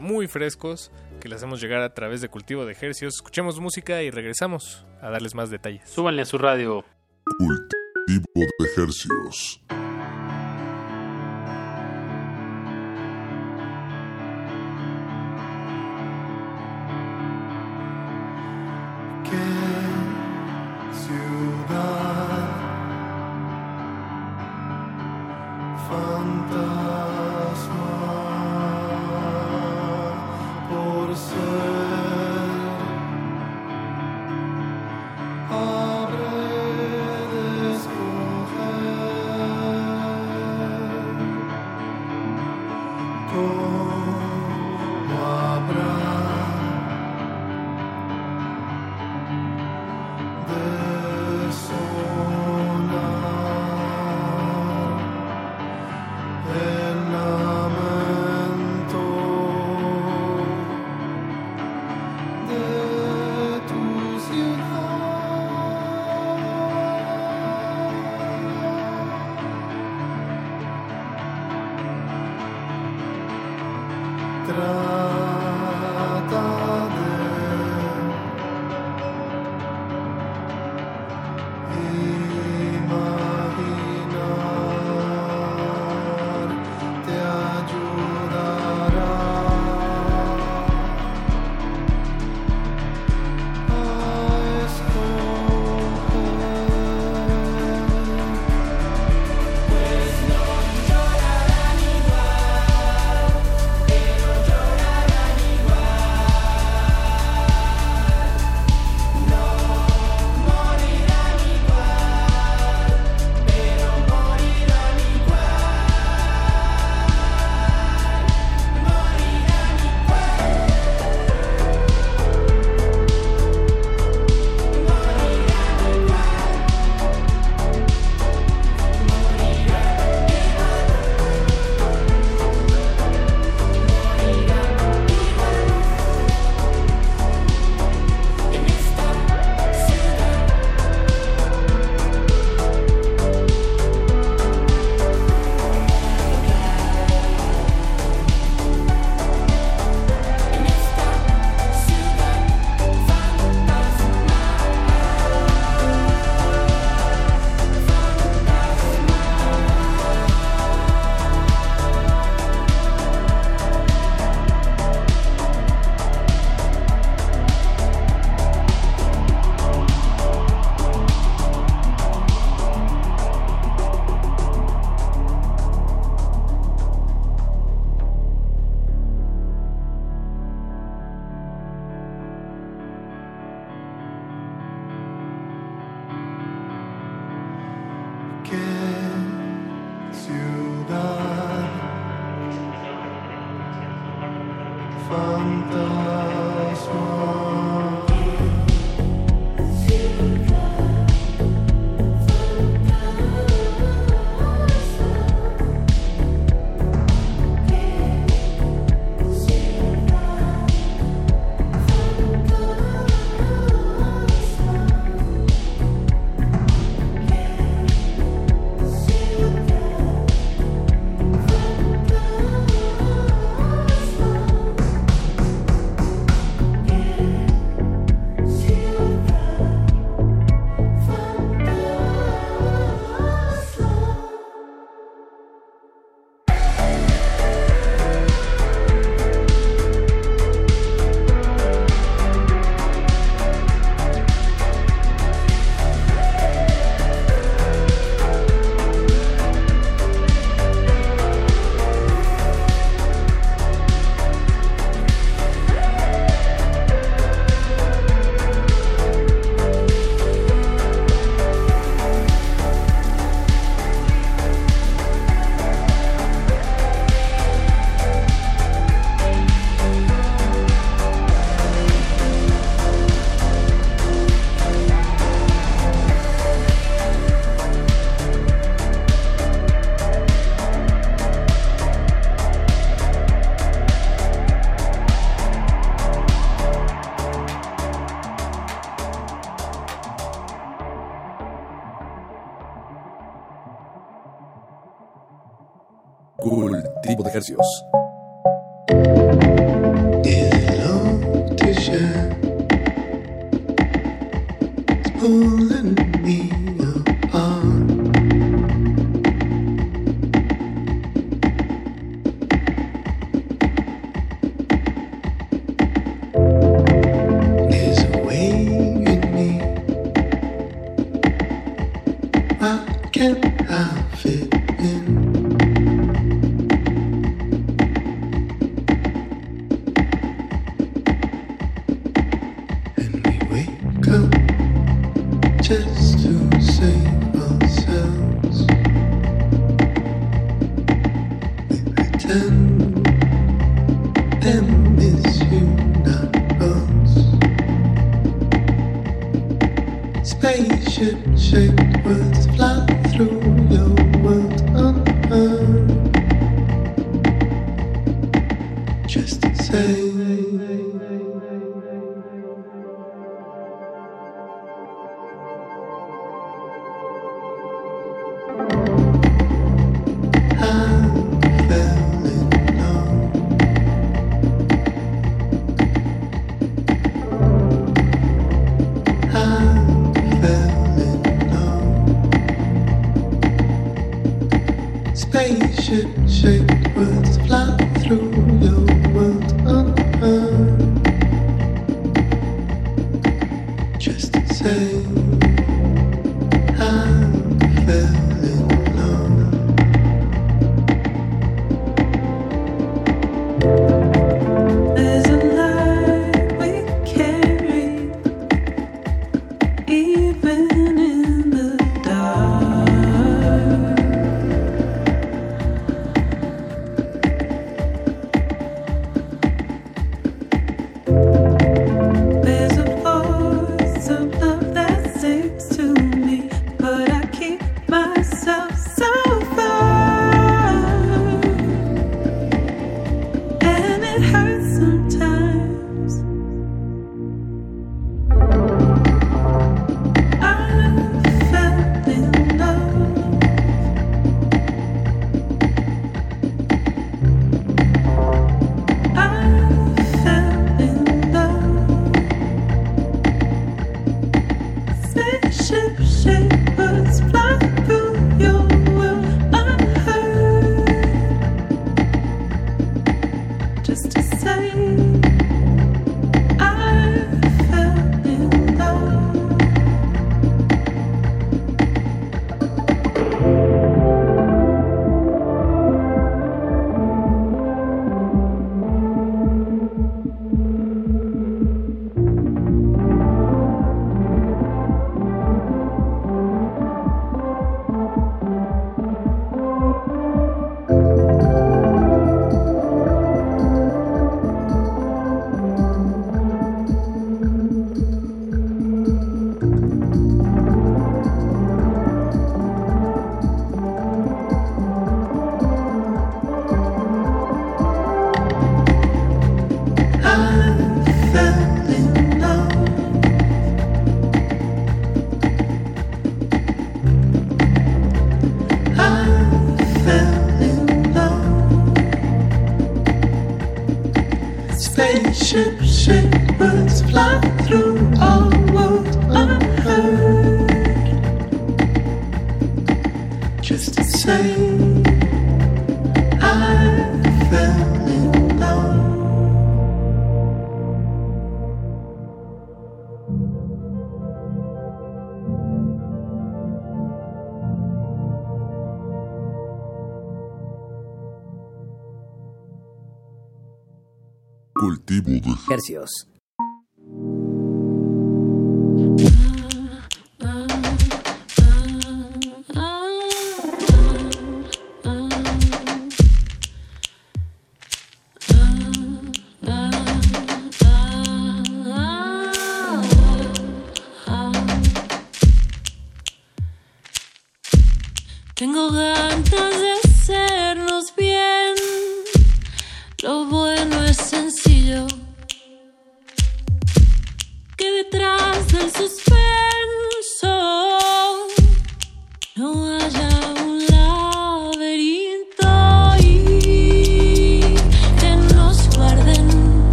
muy frescos que le hacemos llegar a través de Cultivo de Ejercios. Escuchemos música y regresamos a darles más detalles. Súbanle a su radio. Cultivo de Ejercios. Cultivo Spaceship shaped words fly shit. Hercios.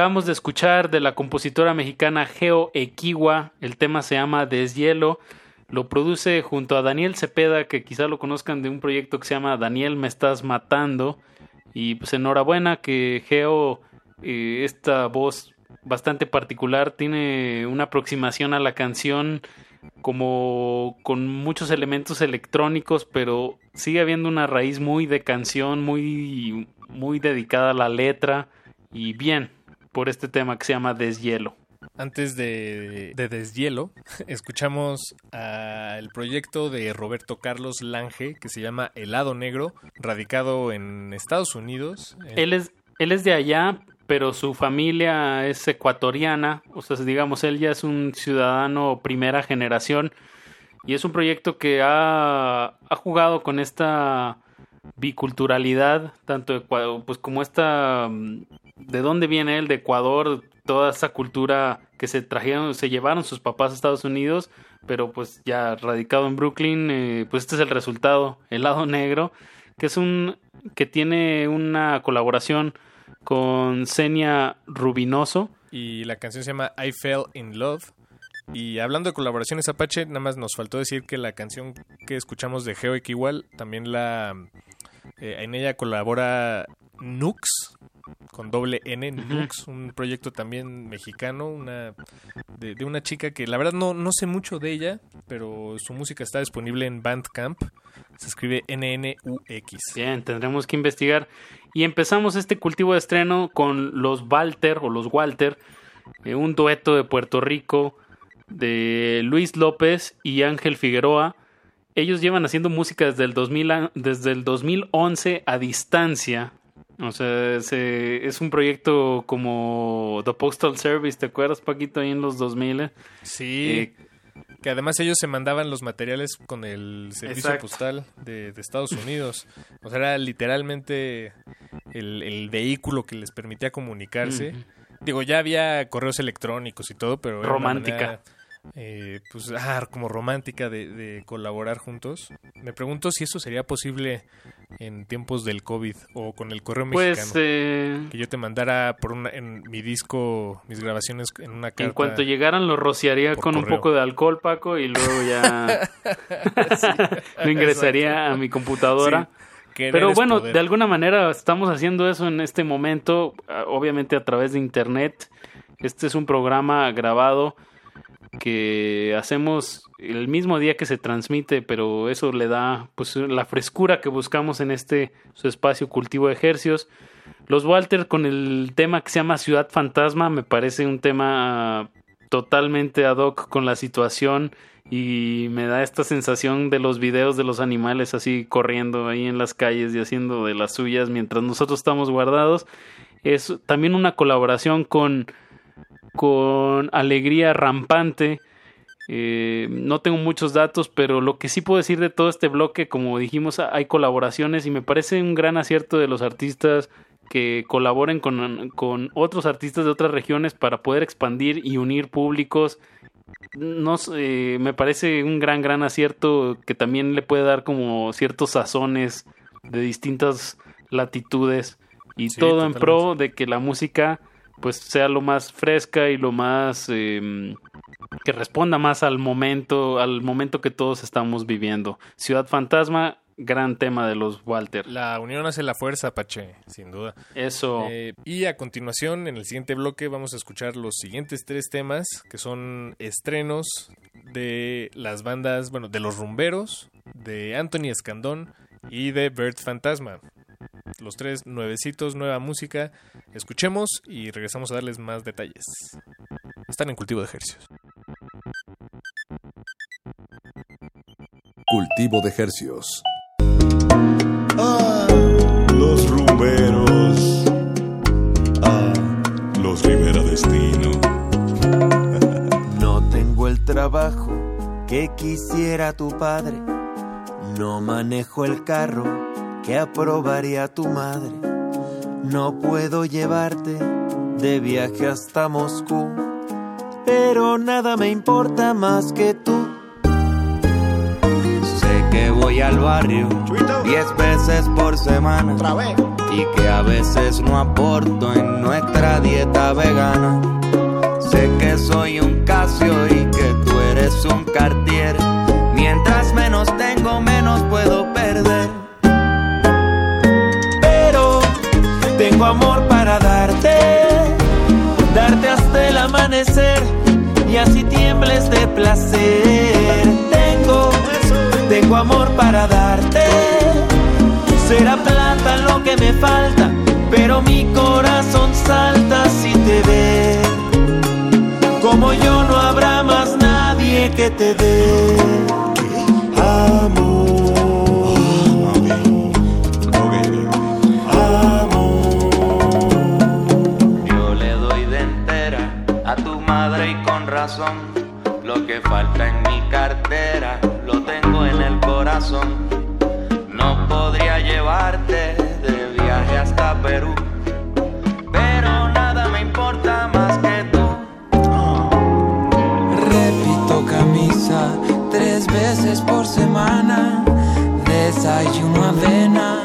Acabamos de escuchar de la compositora mexicana Geo Equiwa, el tema se llama Deshielo, lo produce junto a Daniel Cepeda, que quizá lo conozcan de un proyecto que se llama Daniel me estás matando, y pues enhorabuena que Geo, eh, esta voz bastante particular, tiene una aproximación a la canción como con muchos elementos electrónicos, pero sigue habiendo una raíz muy de canción, muy muy dedicada a la letra. Y bien por este tema que se llama Deshielo. Antes de, de Deshielo, escuchamos a el proyecto de Roberto Carlos Lange que se llama Helado Negro, radicado en Estados Unidos. Él es, él es de allá, pero su familia es ecuatoriana, o sea, digamos, él ya es un ciudadano primera generación y es un proyecto que ha, ha jugado con esta biculturalidad, tanto pues como esta mm, de dónde viene él de Ecuador, toda esa cultura que se trajeron, se llevaron sus papás a Estados Unidos, pero pues ya radicado en Brooklyn, eh, pues este es el resultado, el lado negro, que es un que tiene una colaboración con Senia Rubinoso. Y la canción se llama I Fell in Love. Y hablando de colaboraciones Apache, nada más nos faltó decir que la canción que escuchamos de Geo igual también la eh, en ella colabora Nux, con doble N, Nux, un proyecto también mexicano, una de, una chica que la verdad no, no sé mucho de ella, pero su música está disponible en Bandcamp. Se escribe NNUX. Bien, tendremos que investigar. Y empezamos este cultivo de estreno con los Walter o los Walter, eh, un dueto de Puerto Rico de Luis López y Ángel Figueroa. Ellos llevan haciendo música desde el, 2000, desde el 2011 a distancia. O sea, se, es un proyecto como The Postal Service, ¿te acuerdas, Paquito, ahí en los 2000? Sí. Eh, que además ellos se mandaban los materiales con el servicio Exacto. postal de, de, Estados Unidos. O sea, era literalmente el, el vehículo que les permitía comunicarse. Mm. Digo, ya había correos electrónicos y todo, pero... Romántica. Eh, pues, ah, como romántica de, de, colaborar juntos. Me pregunto si eso sería posible en tiempos del COVID o con el correo pues, mexicano. Eh... Que yo te mandara por una, en mi disco, mis grabaciones en una carta. En cuanto llegaran lo rociaría con correo. un poco de alcohol, Paco, y luego ya sí, lo ingresaría exacto. a mi computadora. Sí. Pero bueno, poder. de alguna manera estamos haciendo eso en este momento, obviamente a través de internet. Este es un programa grabado que hacemos el mismo día que se transmite, pero eso le da pues la frescura que buscamos en este su espacio cultivo de ejercios. Los Walter con el tema que se llama Ciudad Fantasma me parece un tema totalmente ad hoc con la situación y me da esta sensación de los videos de los animales así corriendo ahí en las calles y haciendo de las suyas mientras nosotros estamos guardados. Es también una colaboración con con alegría rampante. Eh, no tengo muchos datos, pero lo que sí puedo decir de todo este bloque, como dijimos, hay colaboraciones y me parece un gran acierto de los artistas que colaboren con, con otros artistas de otras regiones para poder expandir y unir públicos. No, eh, me parece un gran, gran acierto que también le puede dar como ciertos sazones de distintas latitudes y sí, todo totalmente. en pro de que la música pues sea lo más fresca y lo más eh, que responda más al momento, al momento que todos estamos viviendo. Ciudad Fantasma, gran tema de los Walter. La unión hace la fuerza, Pache, sin duda. Eso. Eh, y a continuación, en el siguiente bloque, vamos a escuchar los siguientes tres temas, que son estrenos de las bandas, bueno, de los rumberos, de Anthony Escandón y de Bird Fantasma los tres nuevecitos, nueva música. Escuchemos y regresamos a darles más detalles. Están en cultivo de ejercios. Cultivo de ejercios. Ah, los rumberos. Ah, los Rivera Destino. no tengo el trabajo que quisiera tu padre. No manejo el carro que aprobaría tu madre. No puedo llevarte de viaje hasta Moscú, pero nada me importa más que tú. Sé que voy al barrio diez veces por semana y que a veces no aporto en nuestra dieta vegana. Sé que soy un Casio y que tú eres un Cartier. Mientras menos tengo, menos puedo perder. Tengo amor para darte, darte hasta el amanecer y así tiembles de placer. Tengo, tengo amor para darte, será plata lo que me falta, pero mi corazón salta si te ve. Como yo no habrá más nadie que te dé amor. Lo que falta en mi cartera lo tengo en el corazón. No podría llevarte de viaje hasta Perú, pero nada me importa más que tú. Repito camisa tres veces por semana. Desayuno avena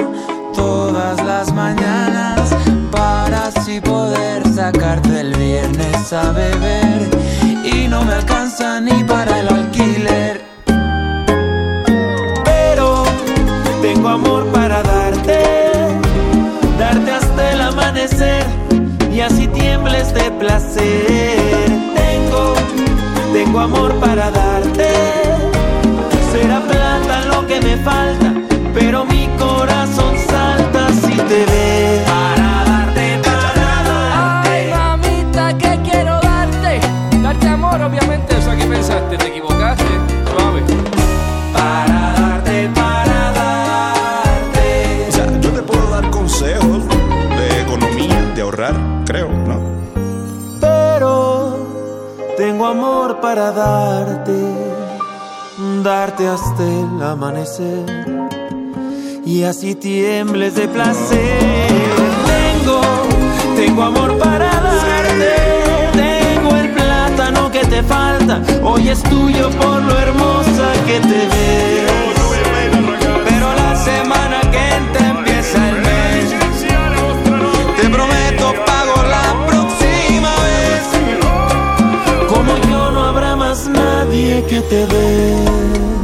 todas las mañanas para así poder sacarte el viernes a beber. No me alcanza ni para el alquiler. Pero tengo amor para darte, darte hasta el amanecer y así tiembles de placer. Tengo, tengo amor para darte, será plata lo que me falta, pero mi corazón salta si te ve. Darte, darte hasta el amanecer y así tiembles de placer. Tengo, tengo amor para darte, tengo el plátano que te falta, hoy es tuyo por lo hermosa que te ves. Pero la semana que entra que te dé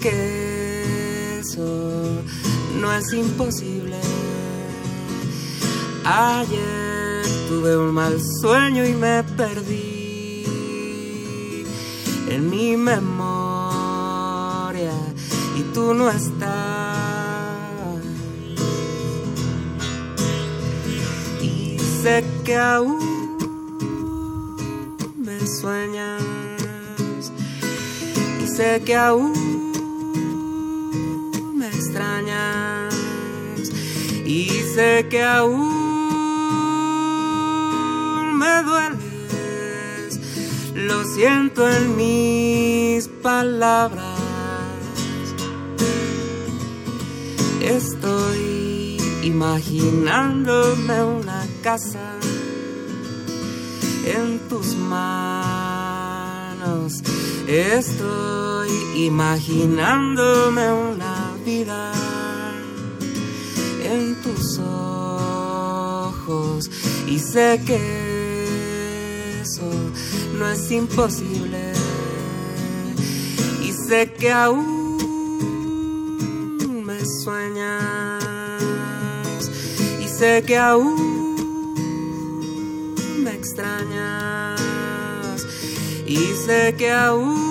que eso no es imposible. Ayer tuve un mal sueño y me perdí en mi memoria y tú no estás. Y sé que aún me sueñas y sé que aún y sé que aún me dueles. Lo siento en mis palabras. Estoy imaginándome una casa en tus manos. Estoy imaginándome una vida en tus ojos. Y sé que eso no es imposible. Y sé que aún me sueñas. Y sé que aún me extrañas. Y sé que aún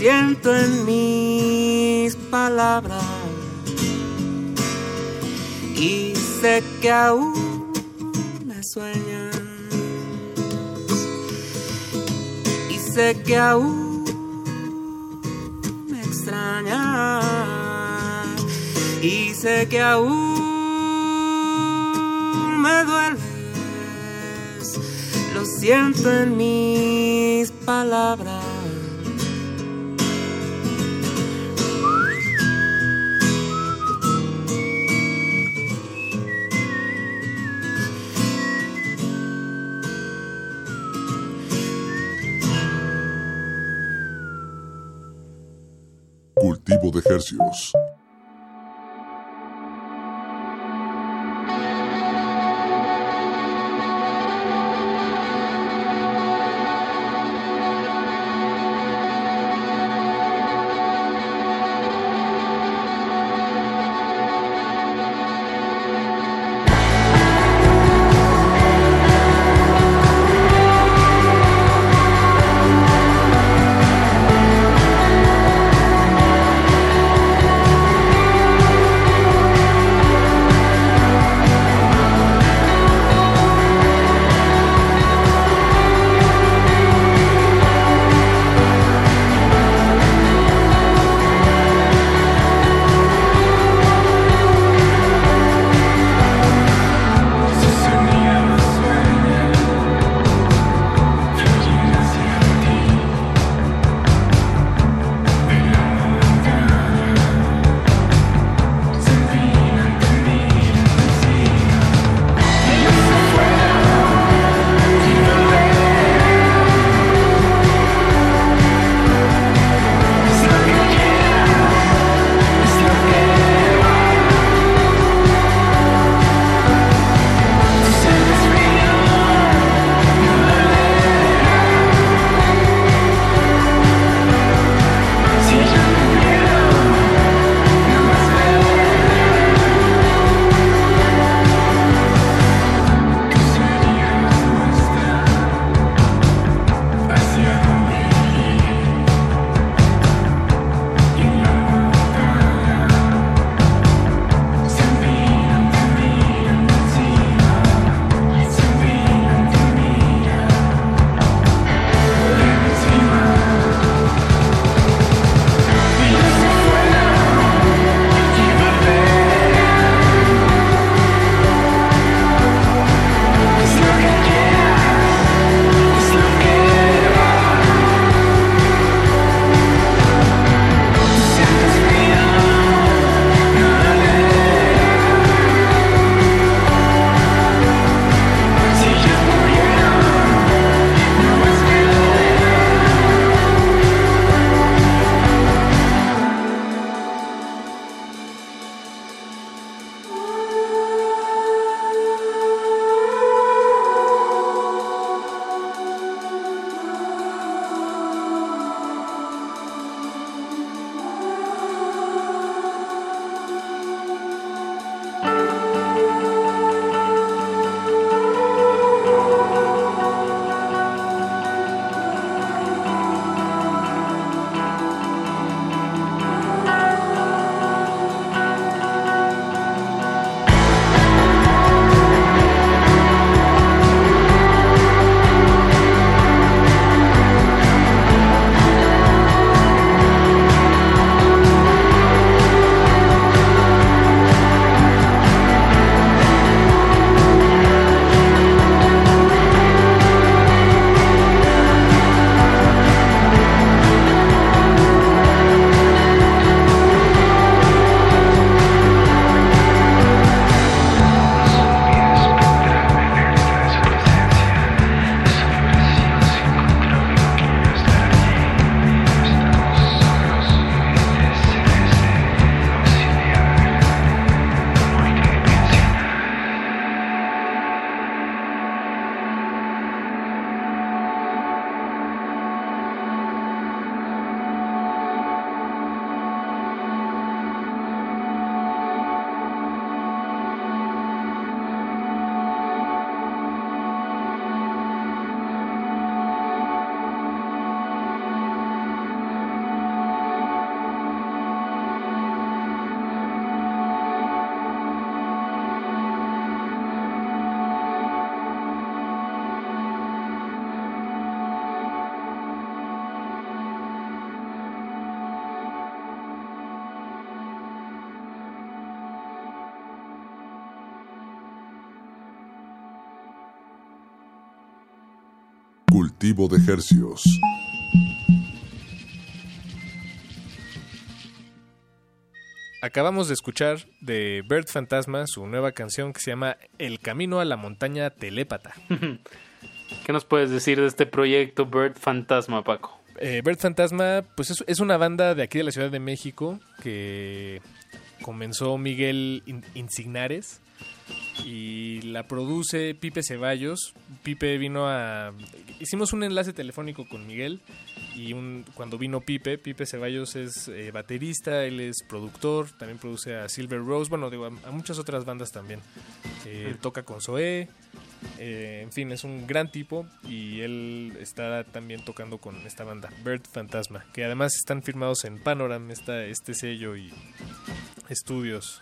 siento en mis palabras. Y sé que aún me sueñas. Y sé que aún me extrañas. Y sé que aún me dueles. Lo siento en mis palabras. Cultivo Cultivo de Hercios. Acabamos de escuchar de Bird Fantasma su nueva canción que se llama El Camino a la Montaña Telépata. ¿Qué nos puedes decir de este proyecto Bird Fantasma, Paco? Eh, Bird Fantasma, pues es, es una banda de aquí de la Ciudad de México que comenzó Miguel In- Insignares y la produce Pipe Ceballos. Pipe vino a... Hicimos un enlace telefónico con Miguel y un, cuando vino Pipe, Pipe Ceballos es eh, baterista, él es productor, también produce a Silver Rose, bueno, digo, a, a muchas otras bandas también. Eh, toca con Zoé, eh, en fin, es un gran tipo y él está también tocando con esta banda, Bird Fantasma, que además están firmados en Panoram, este sello y estudios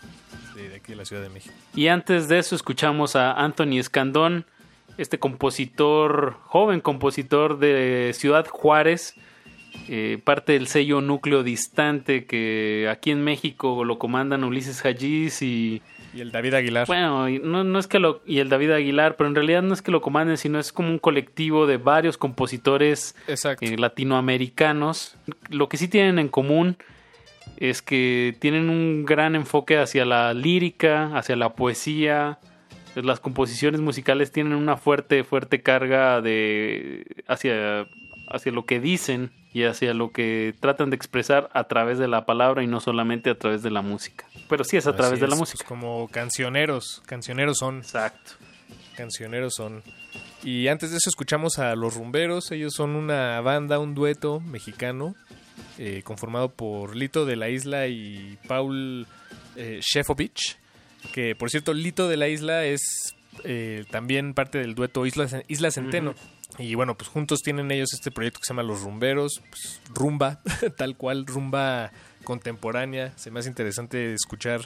de, aquí de la Ciudad de México. Y antes de eso escuchamos a Anthony Escandón, este compositor, joven compositor de Ciudad Juárez, eh, parte del sello Núcleo Distante que aquí en México lo comandan Ulises Hajiz y... Y el David Aguilar. Bueno, y no, no es que lo... y el David Aguilar, pero en realidad no es que lo comanden, sino es como un colectivo de varios compositores eh, latinoamericanos. Lo que sí tienen en común es que tienen un gran enfoque hacia la lírica, hacia la poesía. Las composiciones musicales tienen una fuerte, fuerte carga de hacia, hacia lo que dicen y hacia lo que tratan de expresar a través de la palabra y no solamente a través de la música. Pero sí es a través de la música. pues, como cancioneros, cancioneros son. Exacto. Cancioneros son. Y antes de eso escuchamos a Los Rumberos, ellos son una banda, un dueto mexicano eh, conformado por Lito de la Isla y Paul eh, Shefovich, que por cierto Lito de la Isla es eh, también parte del dueto Isla, Isla Centeno. Y bueno, pues juntos tienen ellos este proyecto que se llama Los Rumberos, pues, rumba, tal cual, rumba contemporánea. Se me hace interesante escuchar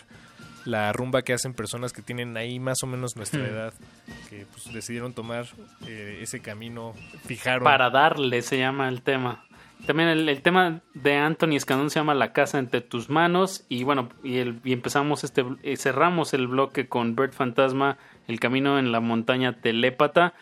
la rumba que hacen personas que tienen ahí más o menos nuestra Hmm. edad, que pues decidieron tomar eh, ese camino, fijaron. Para darle se llama el tema. También el, el tema de Anthony Escandón se llama La casa entre tus manos y bueno, y, el- y empezamos este, eh, cerramos el bloque con Bird Fantasma, El camino en la montaña telépata.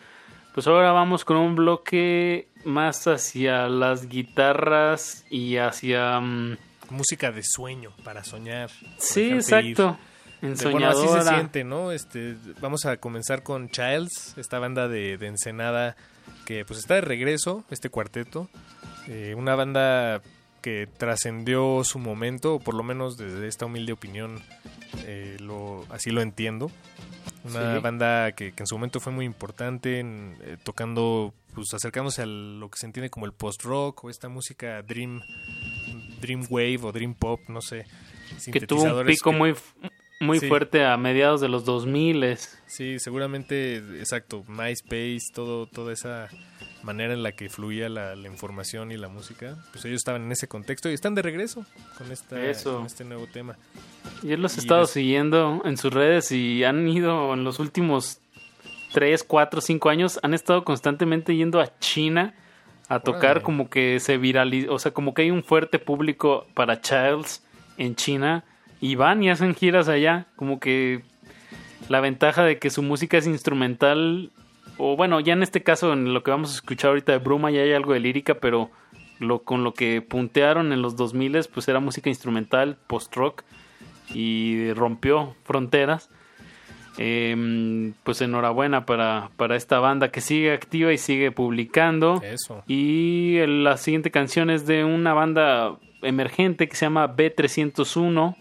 Pues ahora vamos con un bloque más hacia las guitarras y hacia... mm, música de sueño para soñar. Sí, exacto. ir. De- Bueno, así se siente, ¿no? Este, vamos a comenzar con Childs, esta banda de, de Ensenada que pues está de regreso, este cuarteto. Eh, una banda que trascendió su momento, o por lo menos desde esta humilde opinión, eh, lo, así lo entiendo. Una Sí. banda que, que en su momento fue muy importante, en, eh, tocando, pues acercándose a lo que se entiende como el post-rock o esta música dream, dream wave o dream pop, no sé. que tuvo un pico que- muy, muy Sí. fuerte a mediados de los 2000 Sí, seguramente, exacto, MySpace, todo, toda esa manera en la que fluía la, la información y la música, pues ellos estaban en ese contexto y están de regreso con, esta, Eso. con este nuevo tema. Yo los he Y estado les- siguiendo en sus redes y han ido en los últimos 3, 4, 5 años, han estado constantemente yendo a China a tocar como que se viraliza, o sea, como que hay un fuerte público para Childs en China y van y hacen giras allá, como que la ventaja de que su música es instrumental, o bueno, ya en este caso, en lo que vamos a escuchar ahorita de Bruma, ya hay algo de lírica, pero lo, con lo que puntearon en los 2000 pues era música instrumental, post-rock, y rompió fronteras. Em, pues enhorabuena para, para esta banda que sigue activa y sigue publicando. Eso. Y la siguiente canción es de una banda emergente que se llama B301.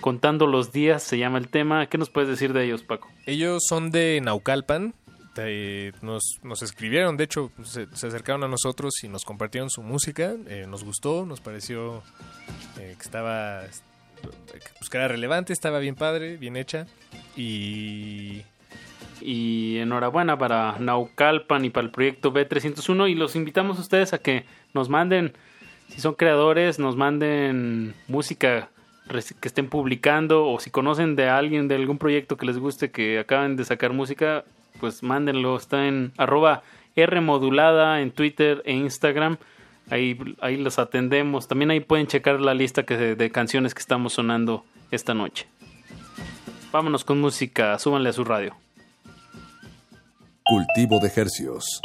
Contando los días se llama el tema. ¿Qué nos puedes decir de ellos, Paco? Ellos son de Naucalpan, nos, escribieron, de hecho, se, acercaron a nosotros y nos compartieron su música, eh, nos gustó, nos pareció eh, que estaba, pues, que era relevante, estaba bien padre, bien hecha. Y... Y enhorabuena para Naucalpan y para el proyecto B301 y los invitamos a ustedes a que nos manden, si son creadores, nos manden música que estén publicando o si conocen de alguien de algún proyecto que les guste que acaben de sacar música, pues mándenlo, está en arroba R modulada en Twitter e Instagram. Ahí, ahí los atendemos. También ahí pueden checar la lista que, de canciones que estamos sonando esta noche. Vámonos con música, súbanle a su radio. Cultivo de Hercios.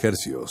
Cultivo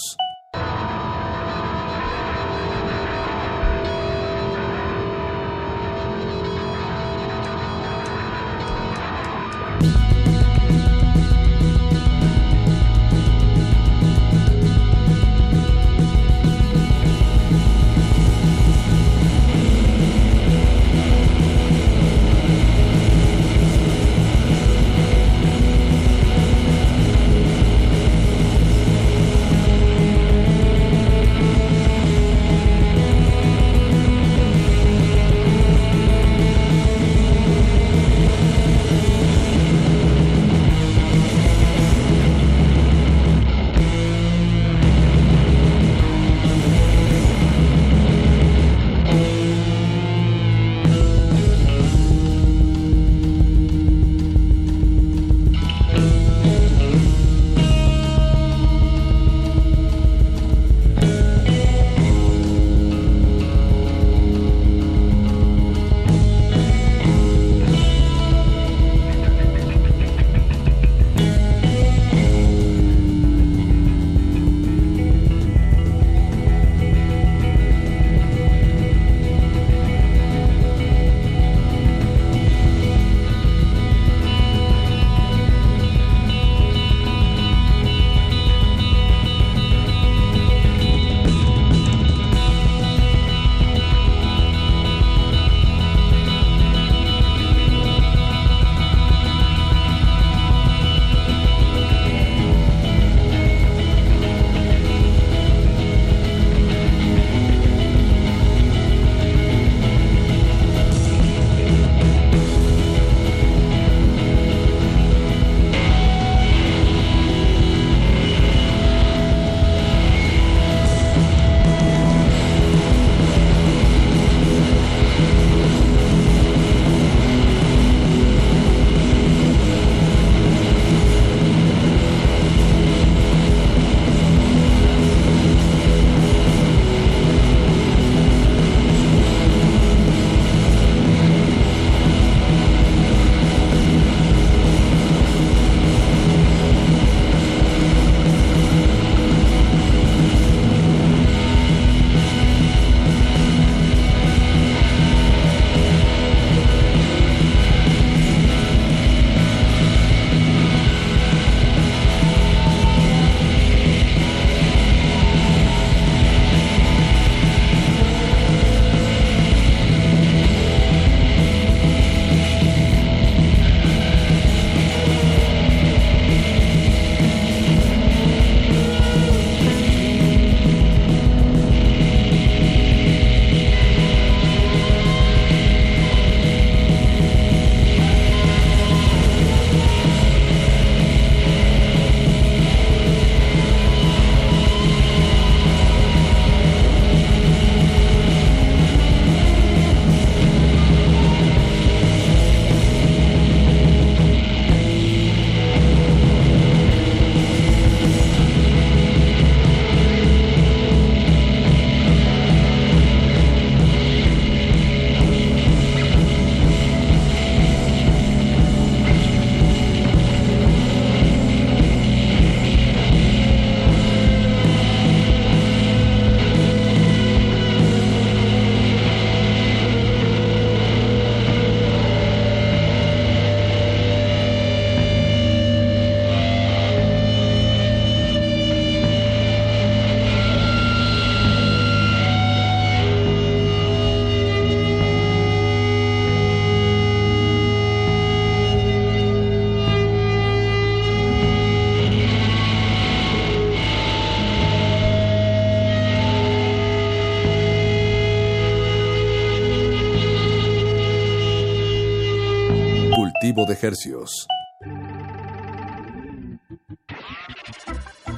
hercios.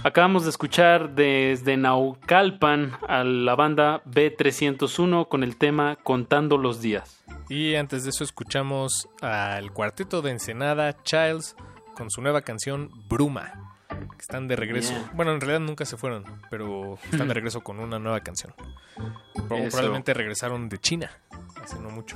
Acabamos de escuchar desde Naucalpan a la banda B301 con el tema Contando los días. Y antes de eso escuchamos al cuarteto de Ensenada Childs con su nueva canción Bruma. Están de regreso. Bueno, en realidad nunca se fueron, pero están de regreso con una nueva canción. Eso. Probablemente regresaron de China hace no mucho.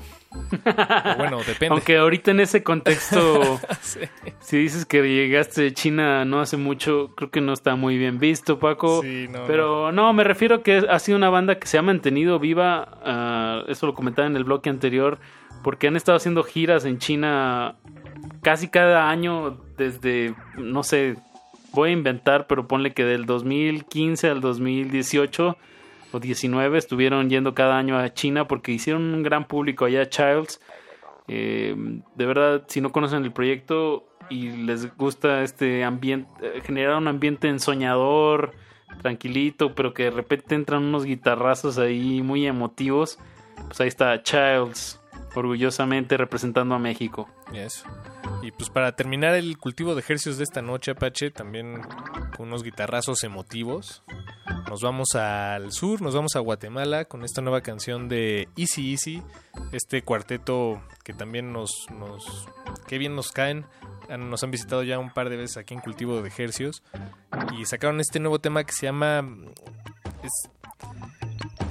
Bueno, depende. Aunque ahorita en ese contexto, Sí. si dices que llegaste de China no hace mucho, creo que no está muy bien visto, Paco. Sí, no, Pero no. me refiero que ha sido una banda que se ha mantenido viva. ah, eso lo comentaba en el bloque anterior, porque han estado haciendo giras en China casi cada año desde, no sé, voy a inventar, pero ponle que del 2015 al 2018 o 19 estuvieron yendo cada año a China porque hicieron un gran público allá, Childs. Eh, de verdad, si no conocen el proyecto y les gusta este ambiente, eh, generar un ambiente ensoñador, tranquilito, pero que de repente entran unos guitarrazos ahí muy emotivos, pues ahí está Childs, orgullosamente representando a México. Eso. Y pues para terminar el cultivo de ejercicios de esta noche, Apache, también con unos guitarrazos emotivos. Nos vamos al sur, nos vamos a Guatemala con esta nueva canción de Easy Easy, este cuarteto que también nos, nos qué bien nos caen. Nos han visitado ya un par de veces aquí en Cultivo de Ejercios y sacaron este nuevo tema que se llama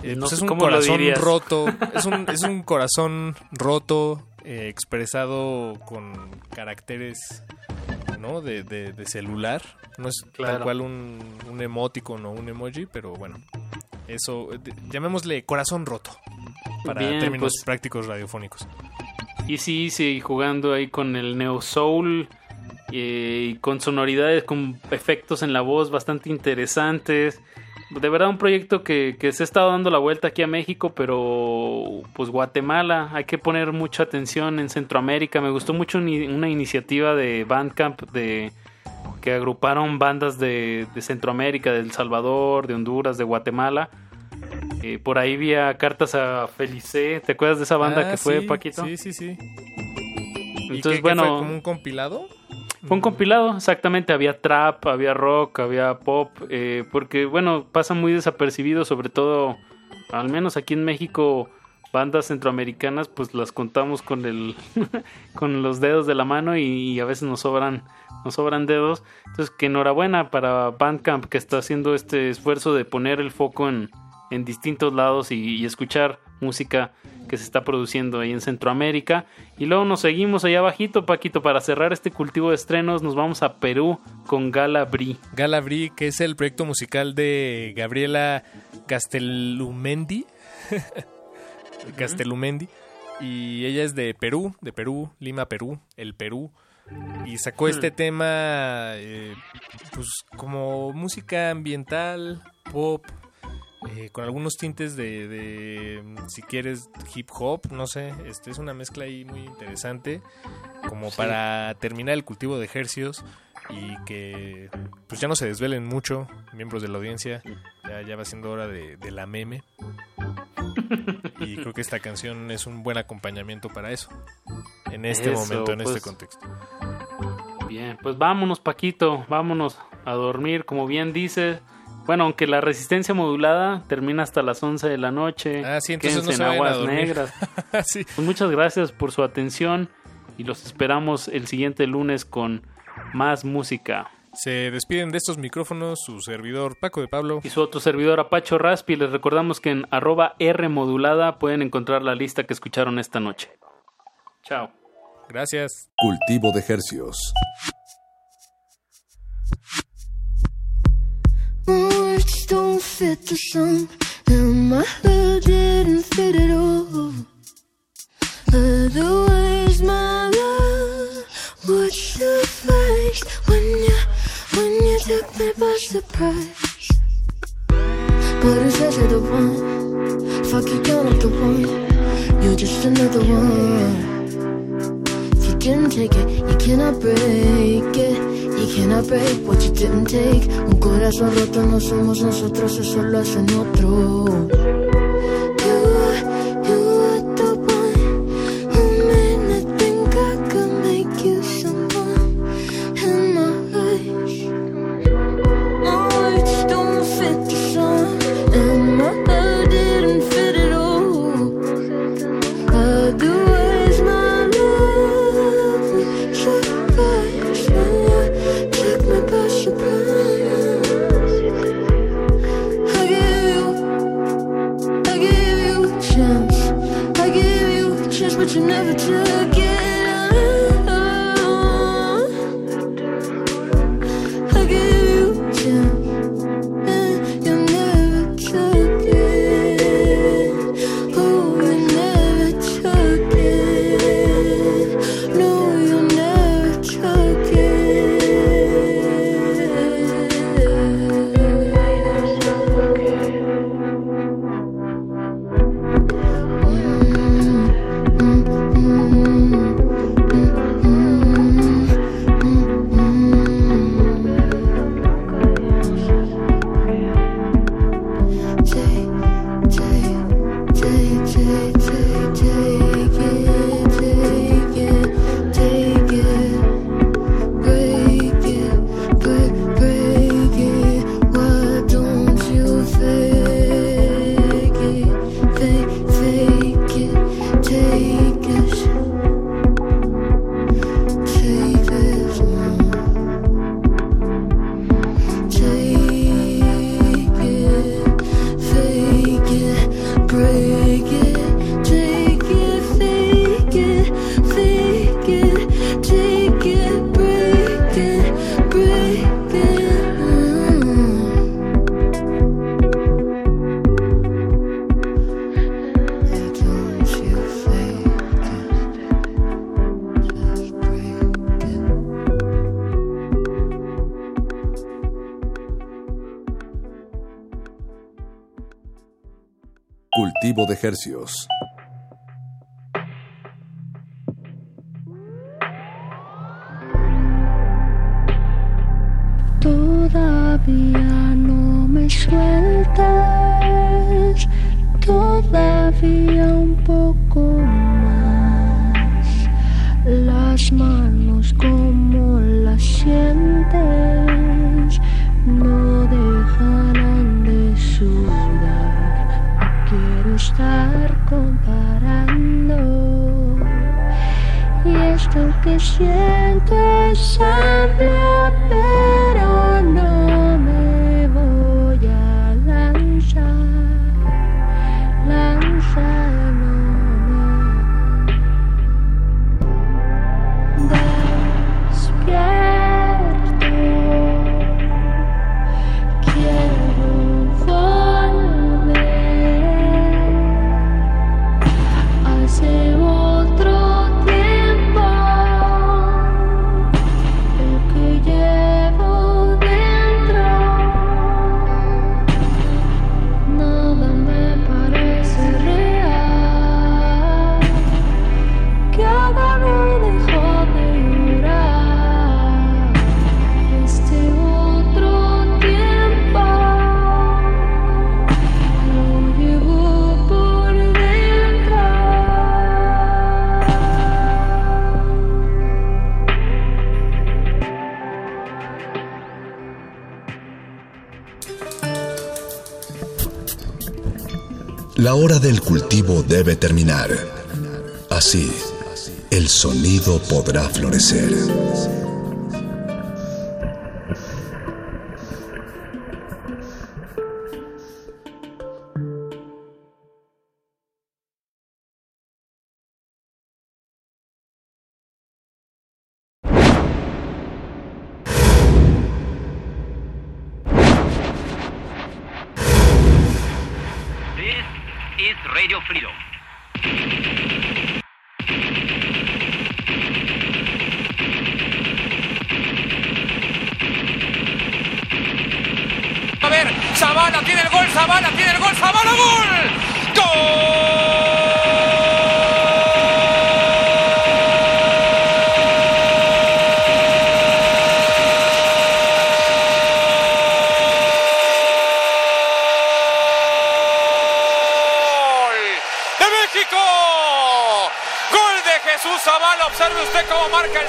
eh, No pues es un corazón roto, es un, es un corazón roto eh, expresado con caracteres ¿no? de, de- de celular. No es tal cual un, un emoticon o un emoji, pero bueno. Eso, eh, de- llamémosle corazón roto. Para Bien, términos pues. prácticos radiofónicos. Y sí, sí, jugando ahí con el Neo Soul eh, y con sonoridades, con efectos en la voz bastante interesantes. De verdad un proyecto que, que se ha estado dando la vuelta aquí a México, pero pues Guatemala, hay que poner mucha atención en Centroamérica. Me gustó mucho una iniciativa de Bandcamp de que agruparon bandas de, de Centroamérica, de El Salvador, de Honduras, de Guatemala. Eh, por ahí vi a cartas a Felice, ¿te acuerdas de esa banda Ah, que fue sí, Paquito? Sí, sí, sí. ¿Y Entonces, qué- qué bueno, fue, como un compilado? Fue un compilado, exactamente. Había trap, había rock, había pop. eh, porque, bueno, pasa muy desapercibido, sobre todo, al menos aquí en México, bandas centroamericanas, pues las contamos con el con los dedos de la mano y, y a veces nos sobran nos sobran dedos. Entonces, que enhorabuena para Bandcamp que está haciendo este esfuerzo de poner el foco en, en distintos lados y, y escuchar música que se está produciendo ahí en Centroamérica. Y luego nos seguimos allá abajito, Paquito, para cerrar este cultivo de estrenos, nos vamos a Perú con Gala Bri. Gala Bri, que es el proyecto musical de Gabriela Castellumendi. Castellumendi. Y ella es de Perú, de Perú, Lima, Perú, el Perú. Y sacó este Hmm. tema, eh, pues como música ambiental, pop, eh, con algunos tintes de, de, si quieres, hip hop, no sé. Este es una mezcla ahí muy interesante, como Sí. para terminar el cultivo de ejercicios y que pues ya no se desvelen mucho, miembros de la audiencia. Ya, ya va siendo hora de, de la meme. Y creo que esta canción es un buen acompañamiento para eso. En este Eso, momento, en este pues. contexto. Bien, pues vámonos, Paquito, vámonos a dormir, como bien dices. Bueno, aunque la resistencia modulada termina hasta las 11 de la noche. Ah, sí, entonces no en aguas negras. Sí. Pues muchas gracias por su atención y los esperamos el siguiente lunes con más música. Se despiden de estos micrófonos su servidor Paco de Pablo. Y su otro servidor Apacho Raspi. Les recordamos que en arroba R modulada pueden encontrar la lista que escucharon esta noche. Chao. Gracias. Cultivo de Hercios. Words don't fit the song, and my hood didn't fit at all. Otherwise, my love would suffice when you, when you took me by surprise. But who says you're the one? Fuck you, count up the one. You're just another one. You didn't take it, you cannot break it. You cannot break what you didn't take. Un corazón roto no somos nosotros, eso lo hacen otro. Cultivo del cultivo debe terminar. Así, el sonido podrá florecer. Radio Freedom. A ver, Zavala tiene el gol, Zavala tiene el gol, Zavala, gol. ¡Gol de México! Gol de Jesús Zavala. Observe usted cómo marca El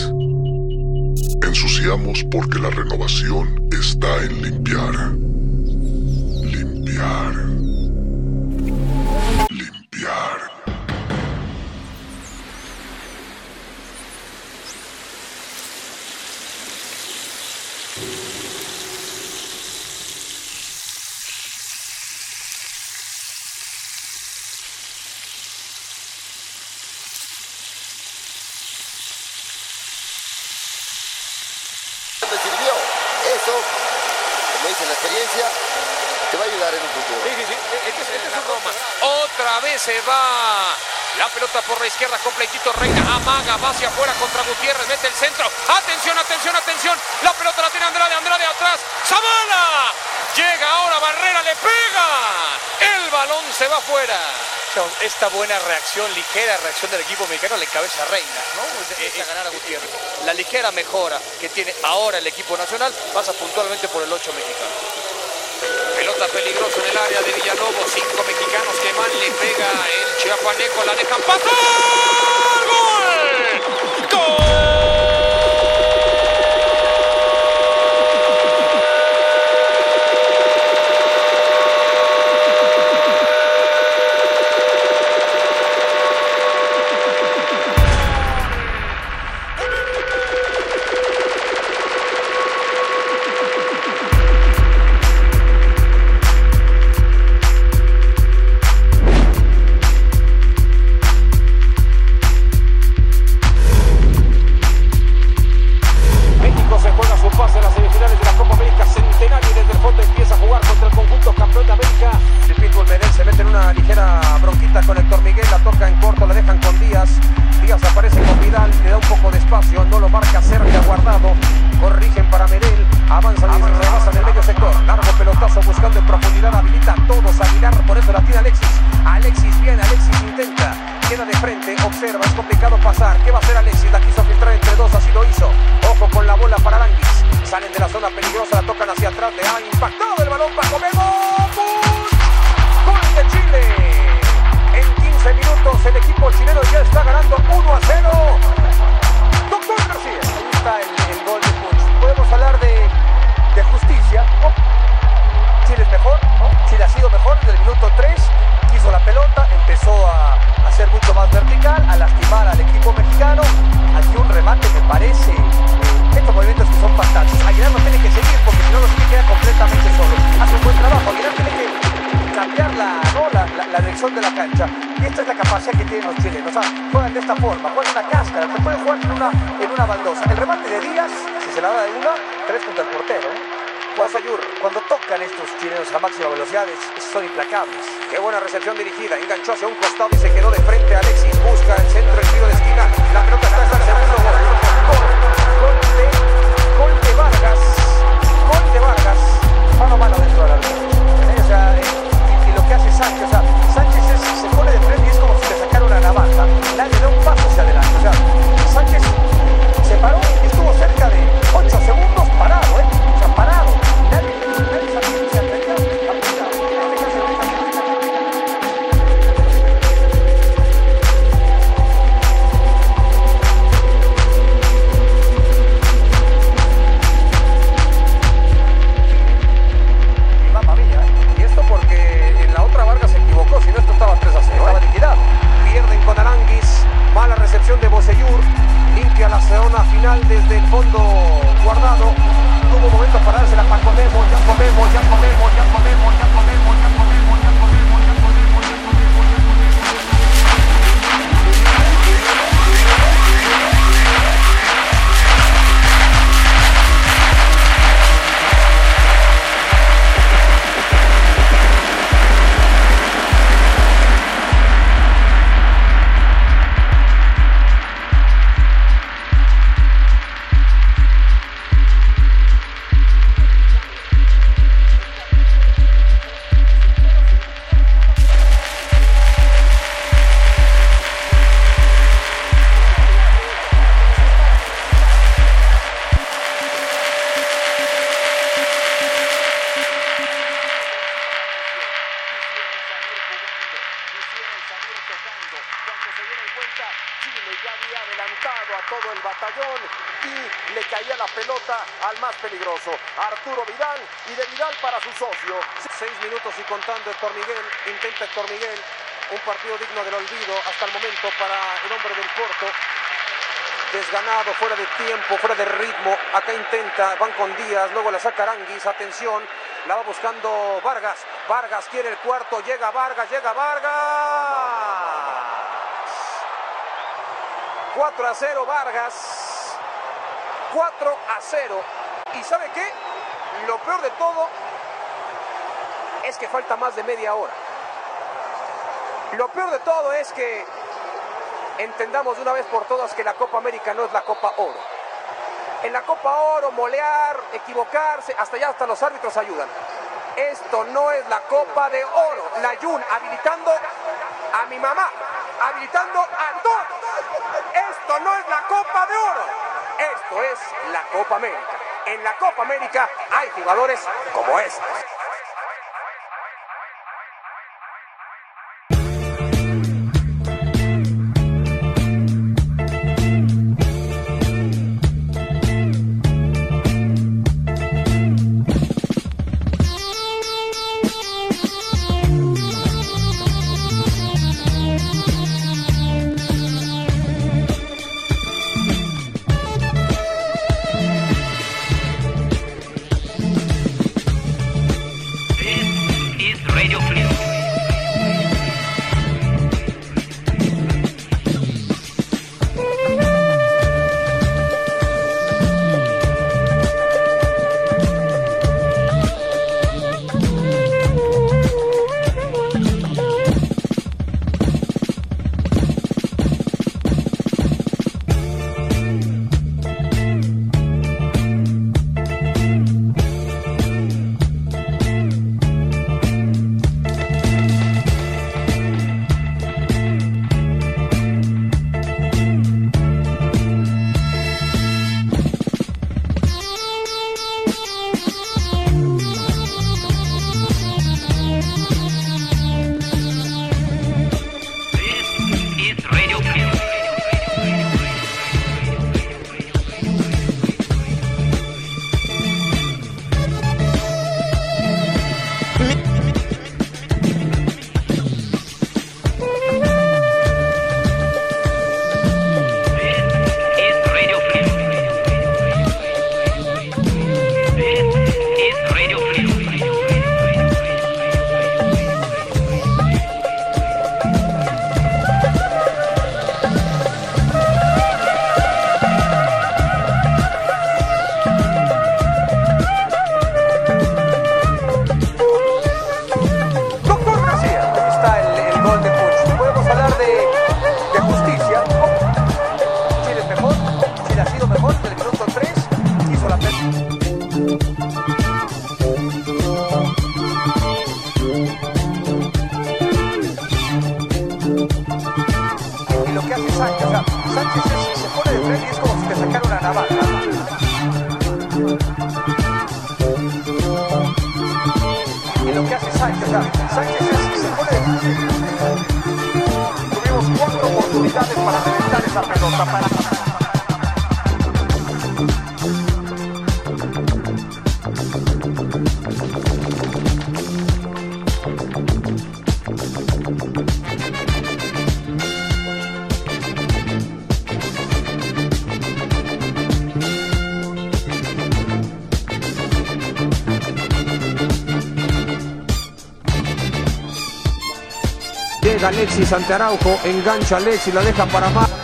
Porque la renovación está en. Limpiar. La pelota por la izquierda, completito Reina, amaga, va hacia afuera contra Gutiérrez, mete el centro. Atención, atención, atención. La pelota la tiene Andrade, Andrade atrás. ¡Zavala! Llega ahora Barrera, le pega. El balón se va afuera. Esta buena reacción, ligera reacción del equipo mexicano le encabeza a Reina, ¿no? Empieza a ganar a Gutiérrez. La ligera mejora que tiene ahora el equipo nacional pasa puntualmente por el 8 mexicano. Pelota peligrosa en el área de Villalobos. Cinco mexicanos que van, le pega el chiapaneco, la dejan pasar. ¡Gol! Partido digno del olvido hasta el momento para el hombre del Porto. Desganado, fuera de tiempo, fuera de ritmo. Acá intenta, van con Díaz, luego la saca Aranguis, atención, la va buscando Vargas. Vargas quiere el cuarto, llega Vargas, llega Vargas. 4 a 0 Vargas. 4 a 0. ¿Y sabe qué? Lo peor de todo es que falta más de media hora. Lo peor de todo es que entendamos de una vez por todas que la Copa América no es la Copa Oro. En la Copa Oro, molear, equivocarse, hasta allá hasta los árbitros ayudan. Esto no es la Copa de Oro. La Jun habilitando a mi mamá, habilitando a todos. Esto no es la Copa de Oro. Esto es la Copa América. En la Copa América hay jugadores como estos. Llega Alexis ante Araujo, engancha Alexis, la deja para más.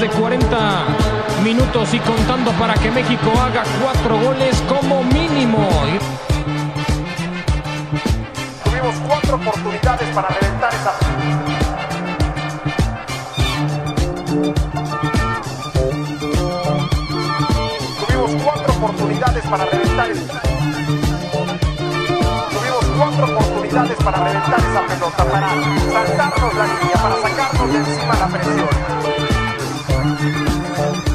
De 40 minutos y contando para que México haga cuatro goles como mínimo. Tuvimos cuatro oportunidades para reventar esa. Tuvimos cuatro oportunidades para reventar esa. Tuvimos cuatro oportunidades para reventar esa pelota, para saltarnos la línea, para sacarnos de encima la presión. Thank you.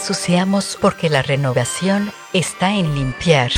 Ensuciamos porque la renovación está en limpiar.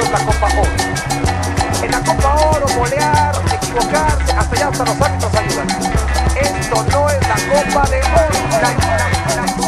Es la Copa Oro. En la Copa Oro, molear, equivocarse, hasta allá hasta los árbitros ayudan. Esto no es la Copa de Oro. La- mi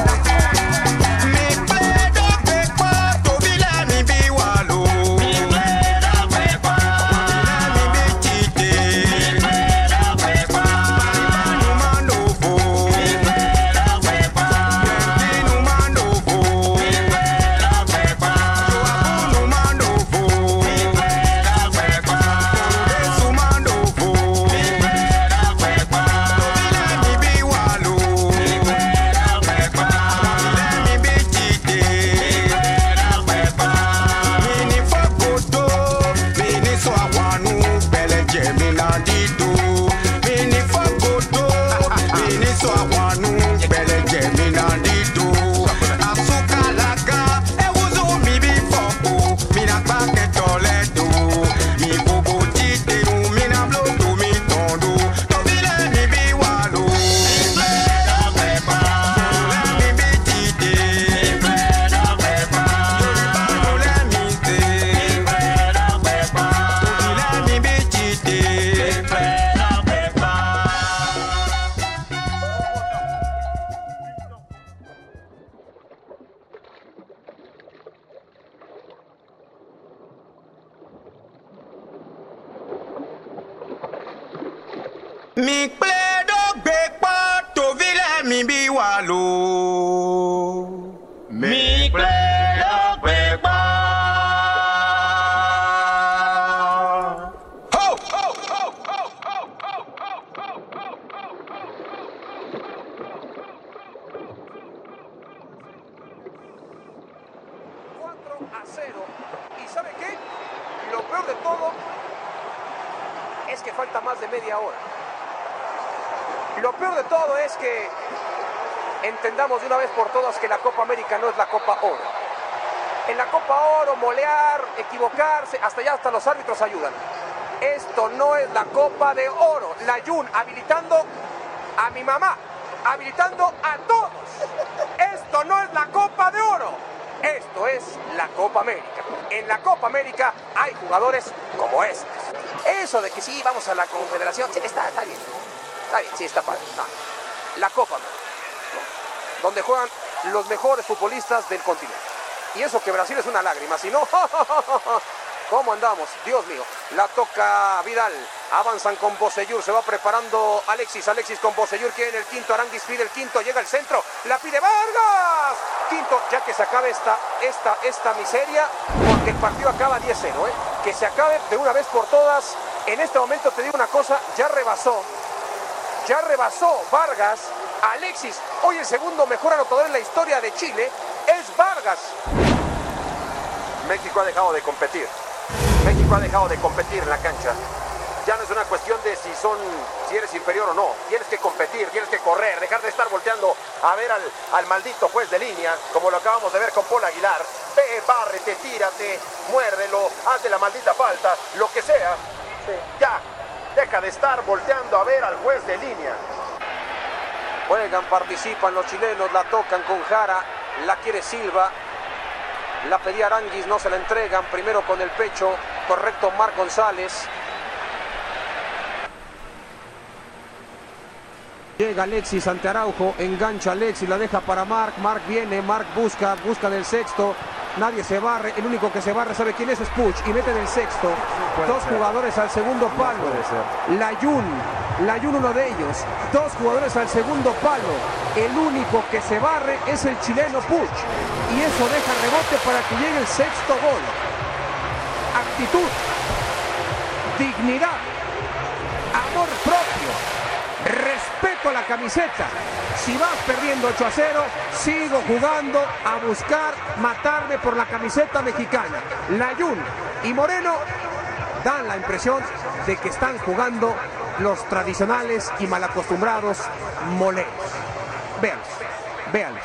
Copa de Oro. La Jun habilitando a mi mamá, habilitando a todos. Esto no es la Copa de Oro. Esto es la Copa América. En la Copa América hay jugadores como estos. Eso de que sí, vamos a la Confederación, sí, está, está bien. Está bien, sí, está padre. La Copa América. Donde juegan los mejores futbolistas del continente. Y eso que Brasil es una lágrima, si no, ¿cómo andamos? Dios mío, la toca Vidal, avanzan con Bosellur, se va preparando Alexis, Alexis con Bosellur, quiere el quinto, Aranguis pide el quinto, llega el centro, la pide Vargas, quinto, ya que se acabe esta, esta, esta miseria, porque el partido acaba 10-0, ¿eh? que se acabe de una vez por todas, en este momento te digo una cosa, ya rebasó, ya rebasó Vargas, Alexis, hoy el segundo mejor anotador en la historia de Chile, es Vargas. México ha dejado de competir. México ha dejado de competir en la cancha. Ya no es una cuestión de si son, si eres inferior o no. Tienes que competir, tienes que correr, dejar de estar volteando a ver al, al maldito juez de línea, como lo acabamos de ver con Paul Aguilar. Ve, bárrete, tírate, muérdelo, hazte la maldita falta, lo que sea. Ya, deja de estar volteando a ver al juez de línea. Juegan, participan los chilenos, la tocan con Jara, la quiere Silva, la pedía Aranguis, no se la entregan, primero con el pecho, correcto Mar González. Llega Alexis ante Araujo, engancha Alexis, la deja para Marc, Marc viene, Marc busca, busca del sexto, nadie se barre, el único que se barre sabe quién es, es Puch, y mete del sexto, puede dos ser. jugadores al segundo palo, Layun, Layun uno de ellos, dos jugadores al segundo palo, el único que se barre es el chileno Puch, y eso deja rebote para que llegue el sexto gol. Actitud, dignidad, amor propio, la camiseta. Si vas perdiendo 8 a 0, sigo jugando a buscar matarme por la camiseta mexicana. Layun y Moreno dan la impresión de que están jugando los tradicionales y malacostumbrados moleros. Véanlos, véanlos,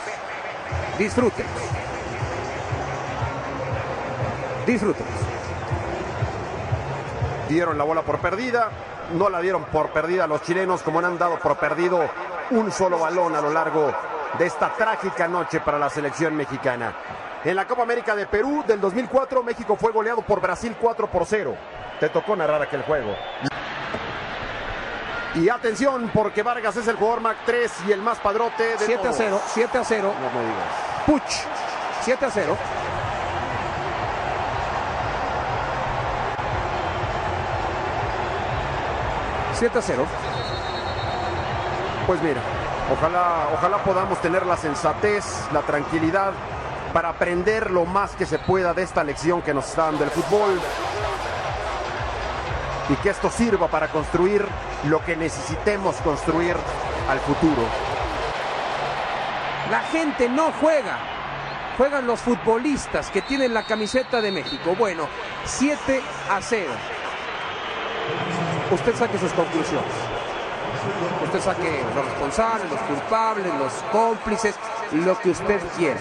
disfruten. Disfruten. dieron la bola por perdida, no la dieron por perdida los chilenos como han dado por perdido un solo balón a lo largo de esta trágica noche para la selección mexicana. En la Copa América de Perú del 2004, México fue goleado por Brasil 4 por 0. Te tocó narrar aquel juego. Y atención, porque Vargas es el jugador Mac 3 y el más padrote de 7 a todos. 0, 7 a 0. No me digas. Puch, 7 a 0. Siete a 0. Pues mira, ojalá, ojalá podamos tener la sensatez, la tranquilidad para aprender lo más que se pueda de esta lección que nos está dando el fútbol y que esto sirva para construir lo que necesitemos construir al futuro. La gente no juega. Juegan los futbolistas que tienen la camiseta de México. Bueno, 7 a 0. Usted saque sus conclusiones. Usted saque los responsables, los culpables, los cómplices, lo que usted quiera.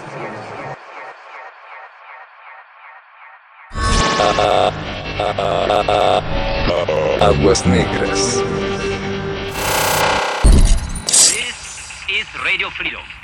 Aguas negras. This is Radio Freedom.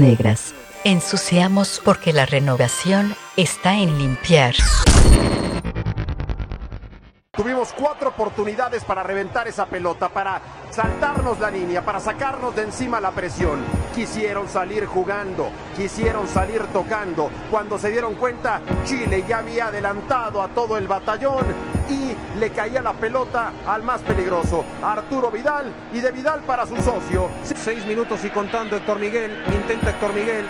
Negras. Ensuciamos porque la renovación está en limpiar. Tuvimos cuatro oportunidades para reventar esa pelota, para saltarnos la línea, para sacarnos de encima la presión. Quisieron salir jugando, quisieron salir tocando. Cuando se dieron cuenta, Chile ya había adelantado a todo el batallón y le caía la pelota al más peligroso, Arturo Vidal y de Vidal para su socio. Seis minutos y contando Héctor Miguel, intenta Héctor Miguel,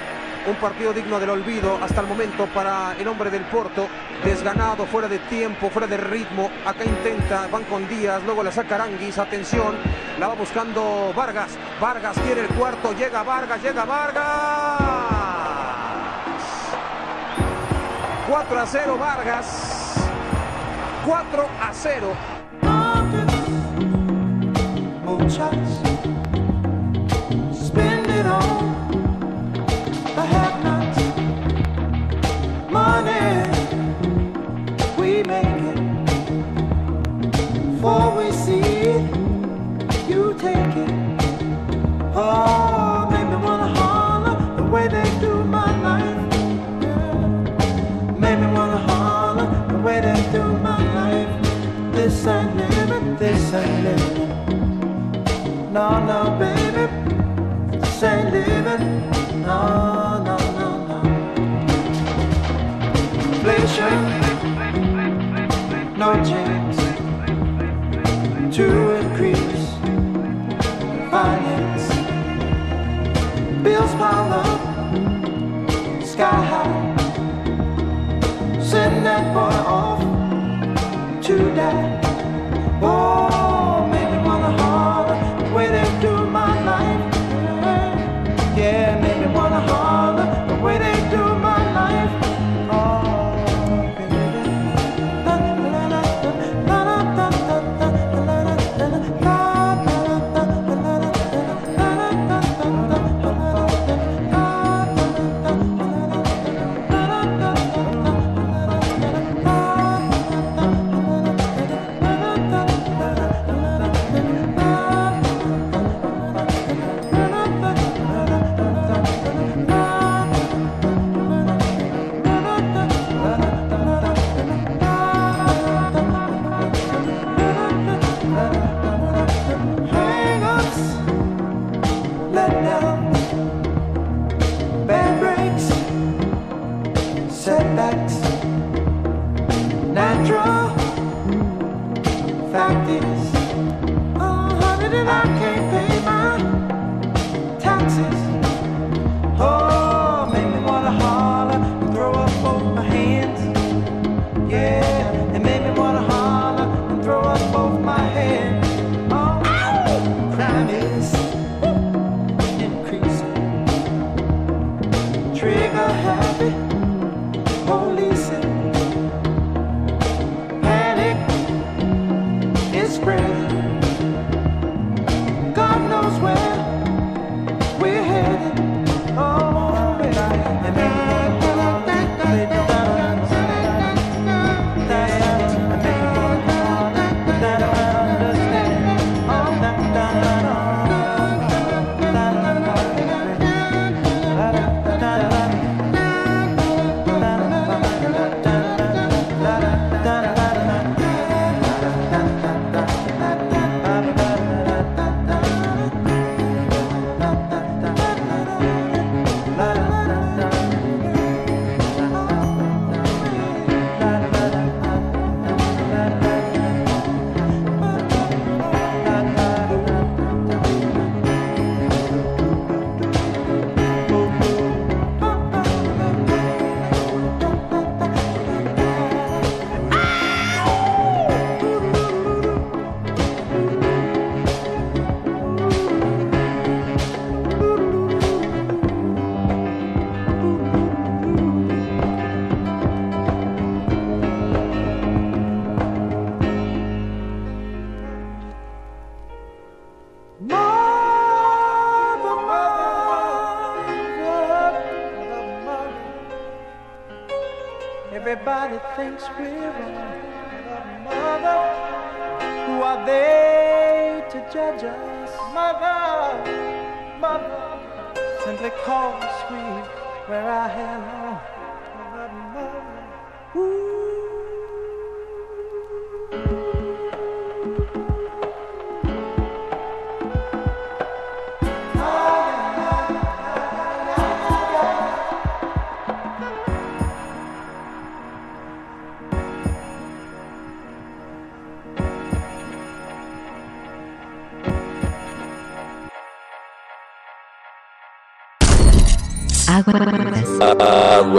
un partido digno del olvido hasta el momento para el hombre del Porto, desganado, fuera de tiempo, fuera de ritmo, acá intenta, van con Díaz, luego la saca Aranguis, atención, la va buscando Vargas, Vargas quiere el cuarto, llega Vargas, llega Vargas. 4 a 0 Vargas, 4 a 0. Ain't living. No, no, baby, this ain't living. No, no, no, no. Inflation, no chance to increase finance. Bills pile up, sky high. Send that boy off to die.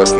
Aguas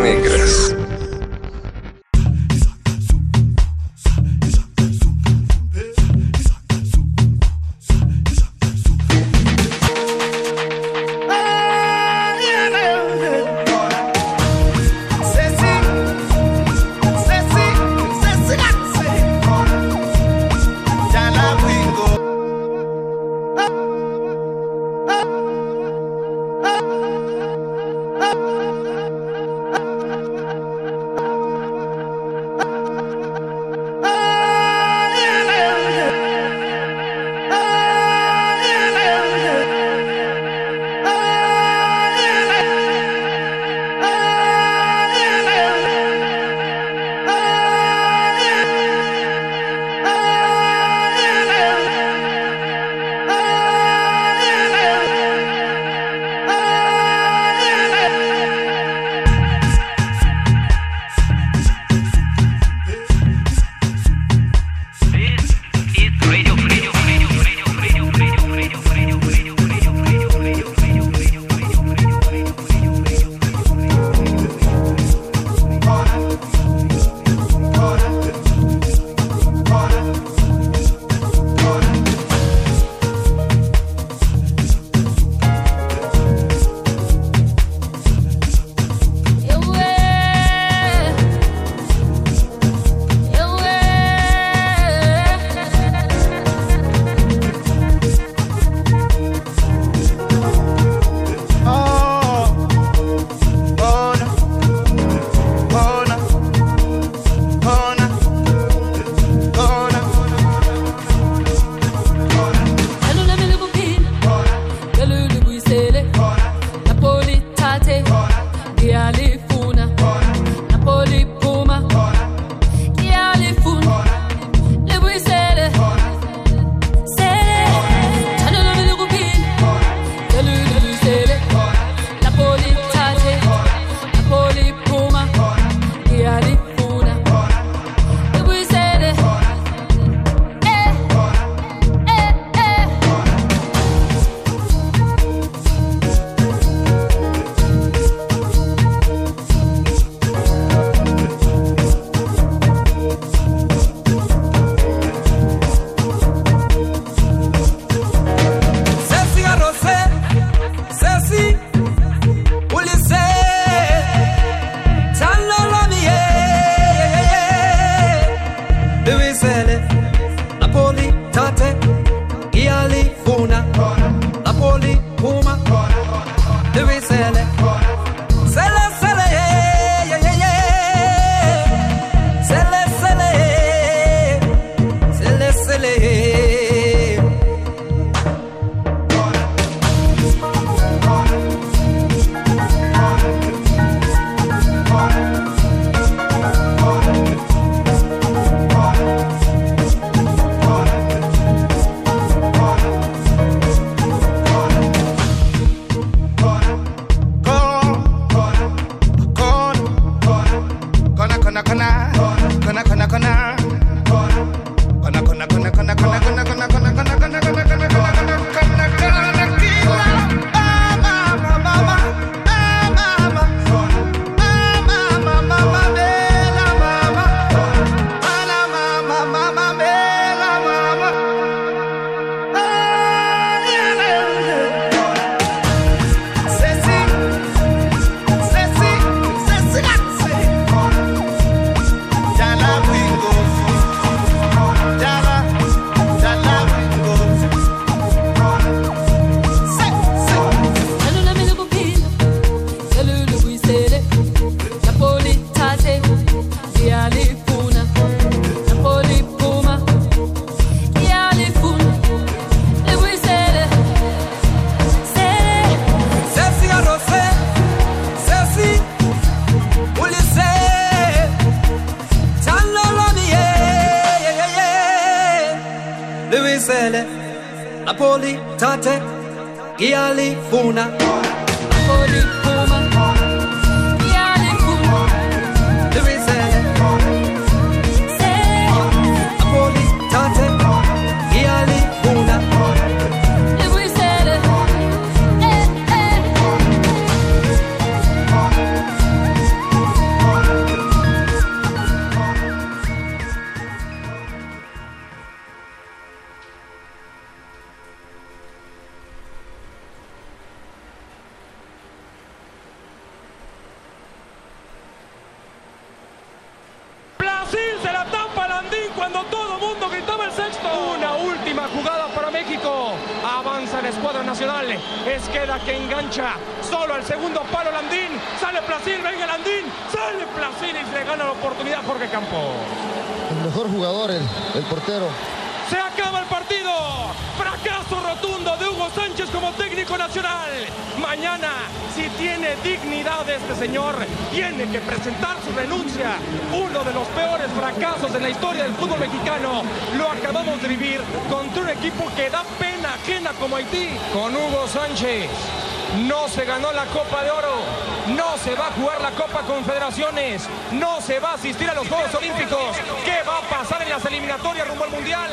No se va a asistir a los Juegos Olímpicos. ¿Qué va a pasar en las eliminatorias rumbo al Mundial?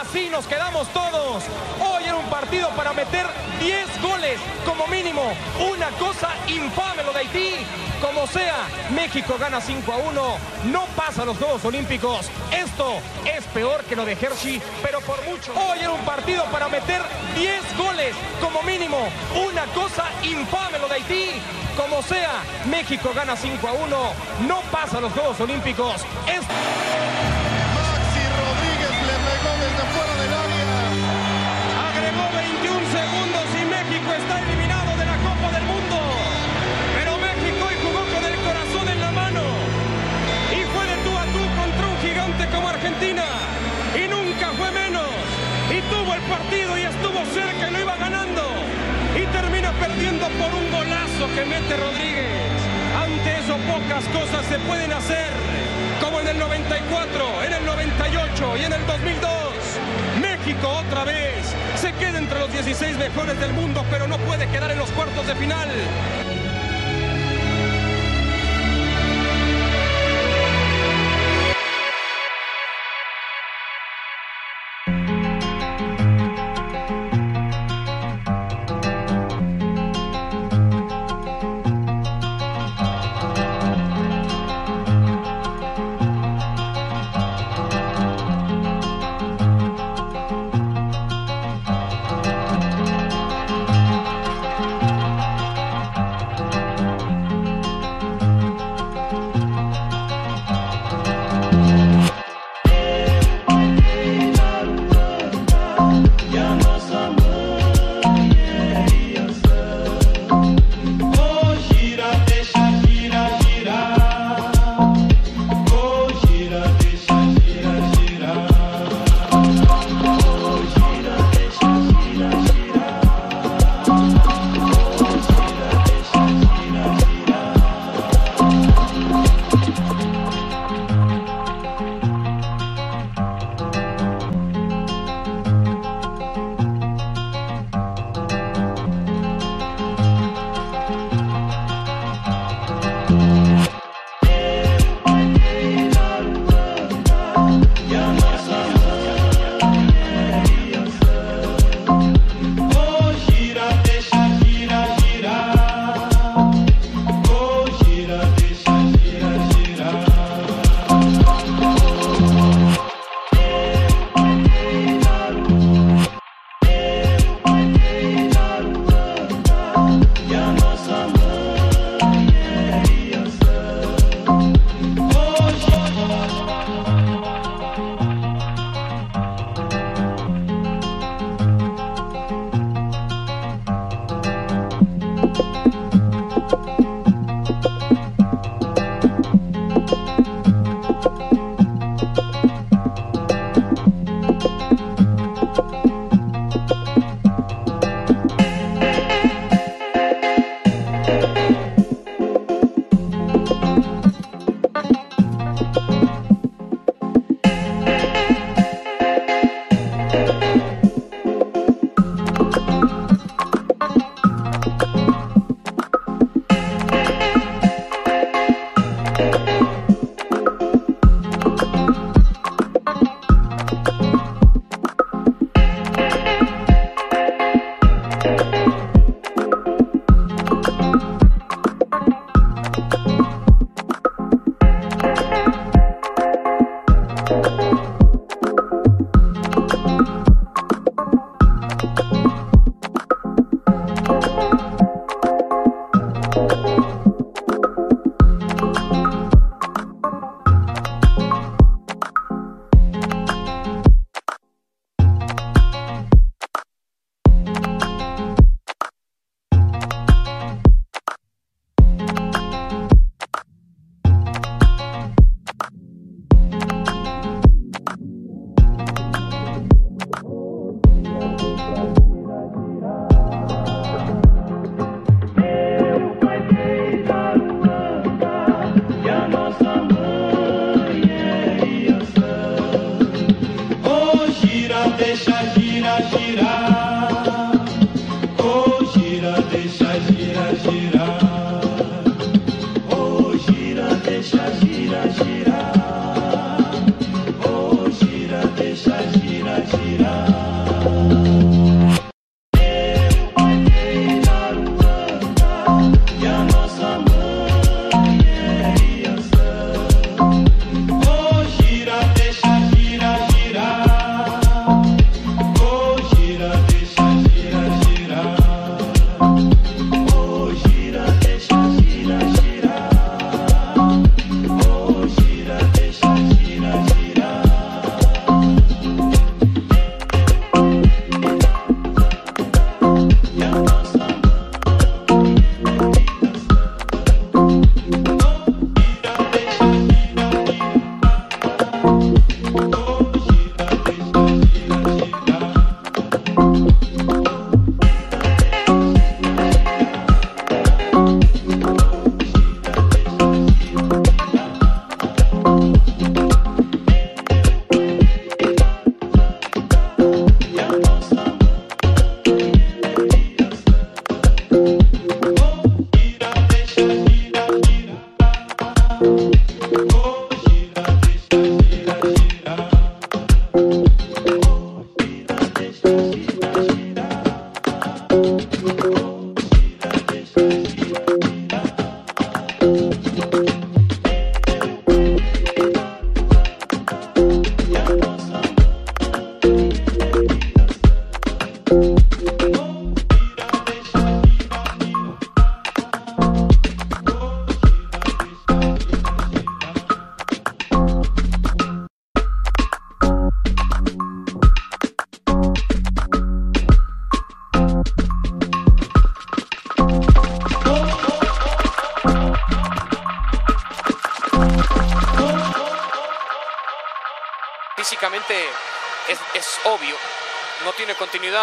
Así nos quedamos todos. Hoy era un partido para meter 10 goles como mínimo. Una cosa infame lo de Haití. Como sea, México gana 5 a 1. No pasa a los Juegos Olímpicos. Esto es peor que lo de Hershey, pero por mucho. Hoy era un partido para meter 10 goles como mínimo. Una cosa infame lo de Haití. Como sea, México gana 5 a 1. No pasa los Juegos Olímpicos. Mete Rodríguez. Ante eso pocas cosas se pueden hacer. Como en el 94, en el 98 y en el 2002. México otra vez se queda entre los 16 mejores del mundo, pero no puede quedar en los cuartos de final.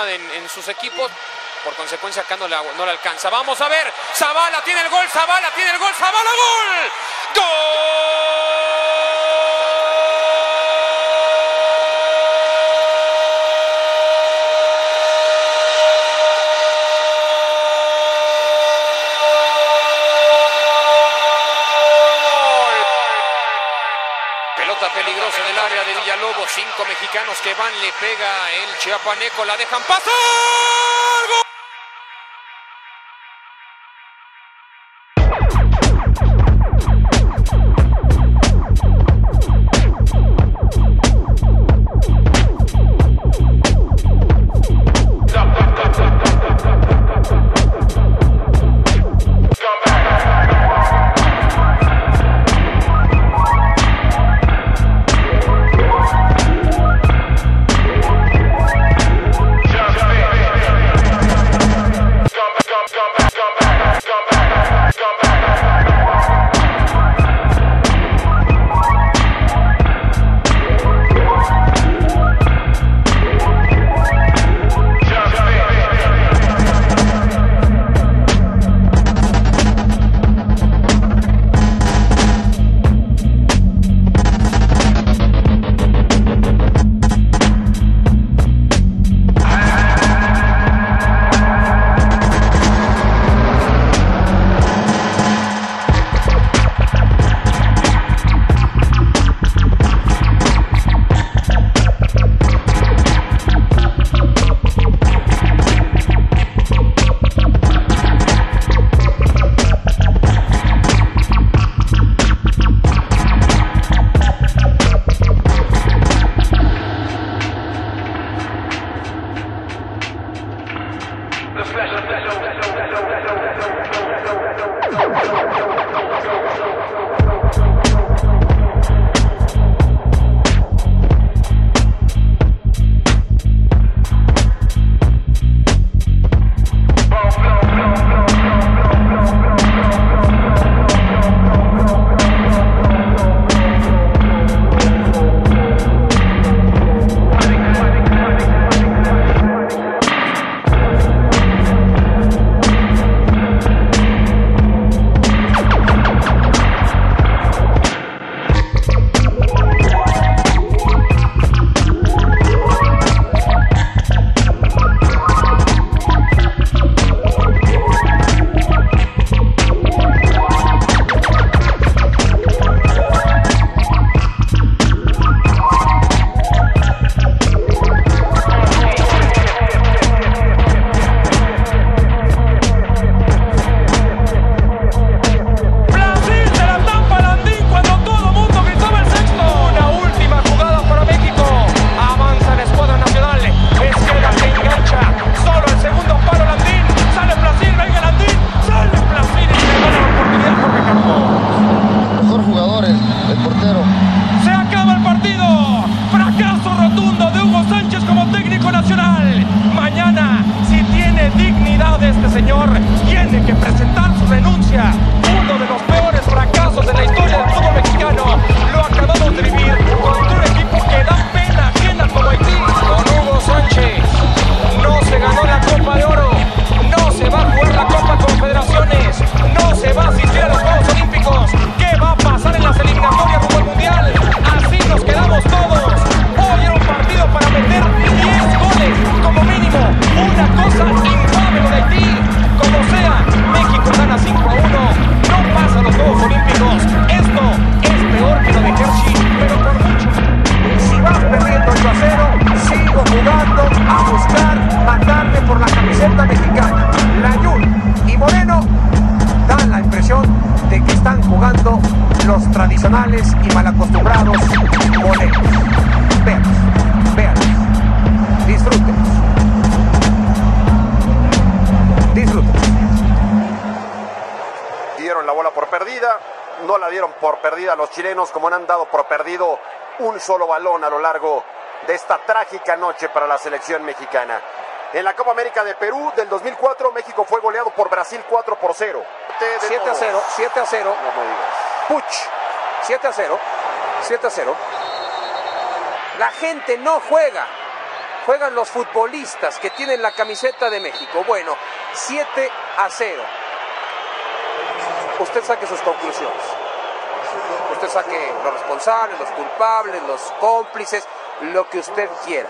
En, sus equipos. Por consecuencia, acá no le, no le alcanza. Vamos a ver. Zavala tiene el gol. Zavala tiene el gol. Zavala gol. Pelota peligrosa en el área de Villalobos. Cinco mexicanos que van, le pega el chiapaneco, la dejan pasar. Solo balón a lo largo de esta trágica noche para la selección mexicana. En la Copa América de Perú del 2004, México fue goleado por Brasil 4 por 0. 7 a 0, 7 a 0. No me digas. Puch. 7 a 0. 7 a 0. La gente no juega. Juegan los futbolistas que tienen la camiseta de México. Bueno, 7 a 0. Usted saque sus conclusiones. Los responsables, los culpables, los cómplices, lo que usted quiera.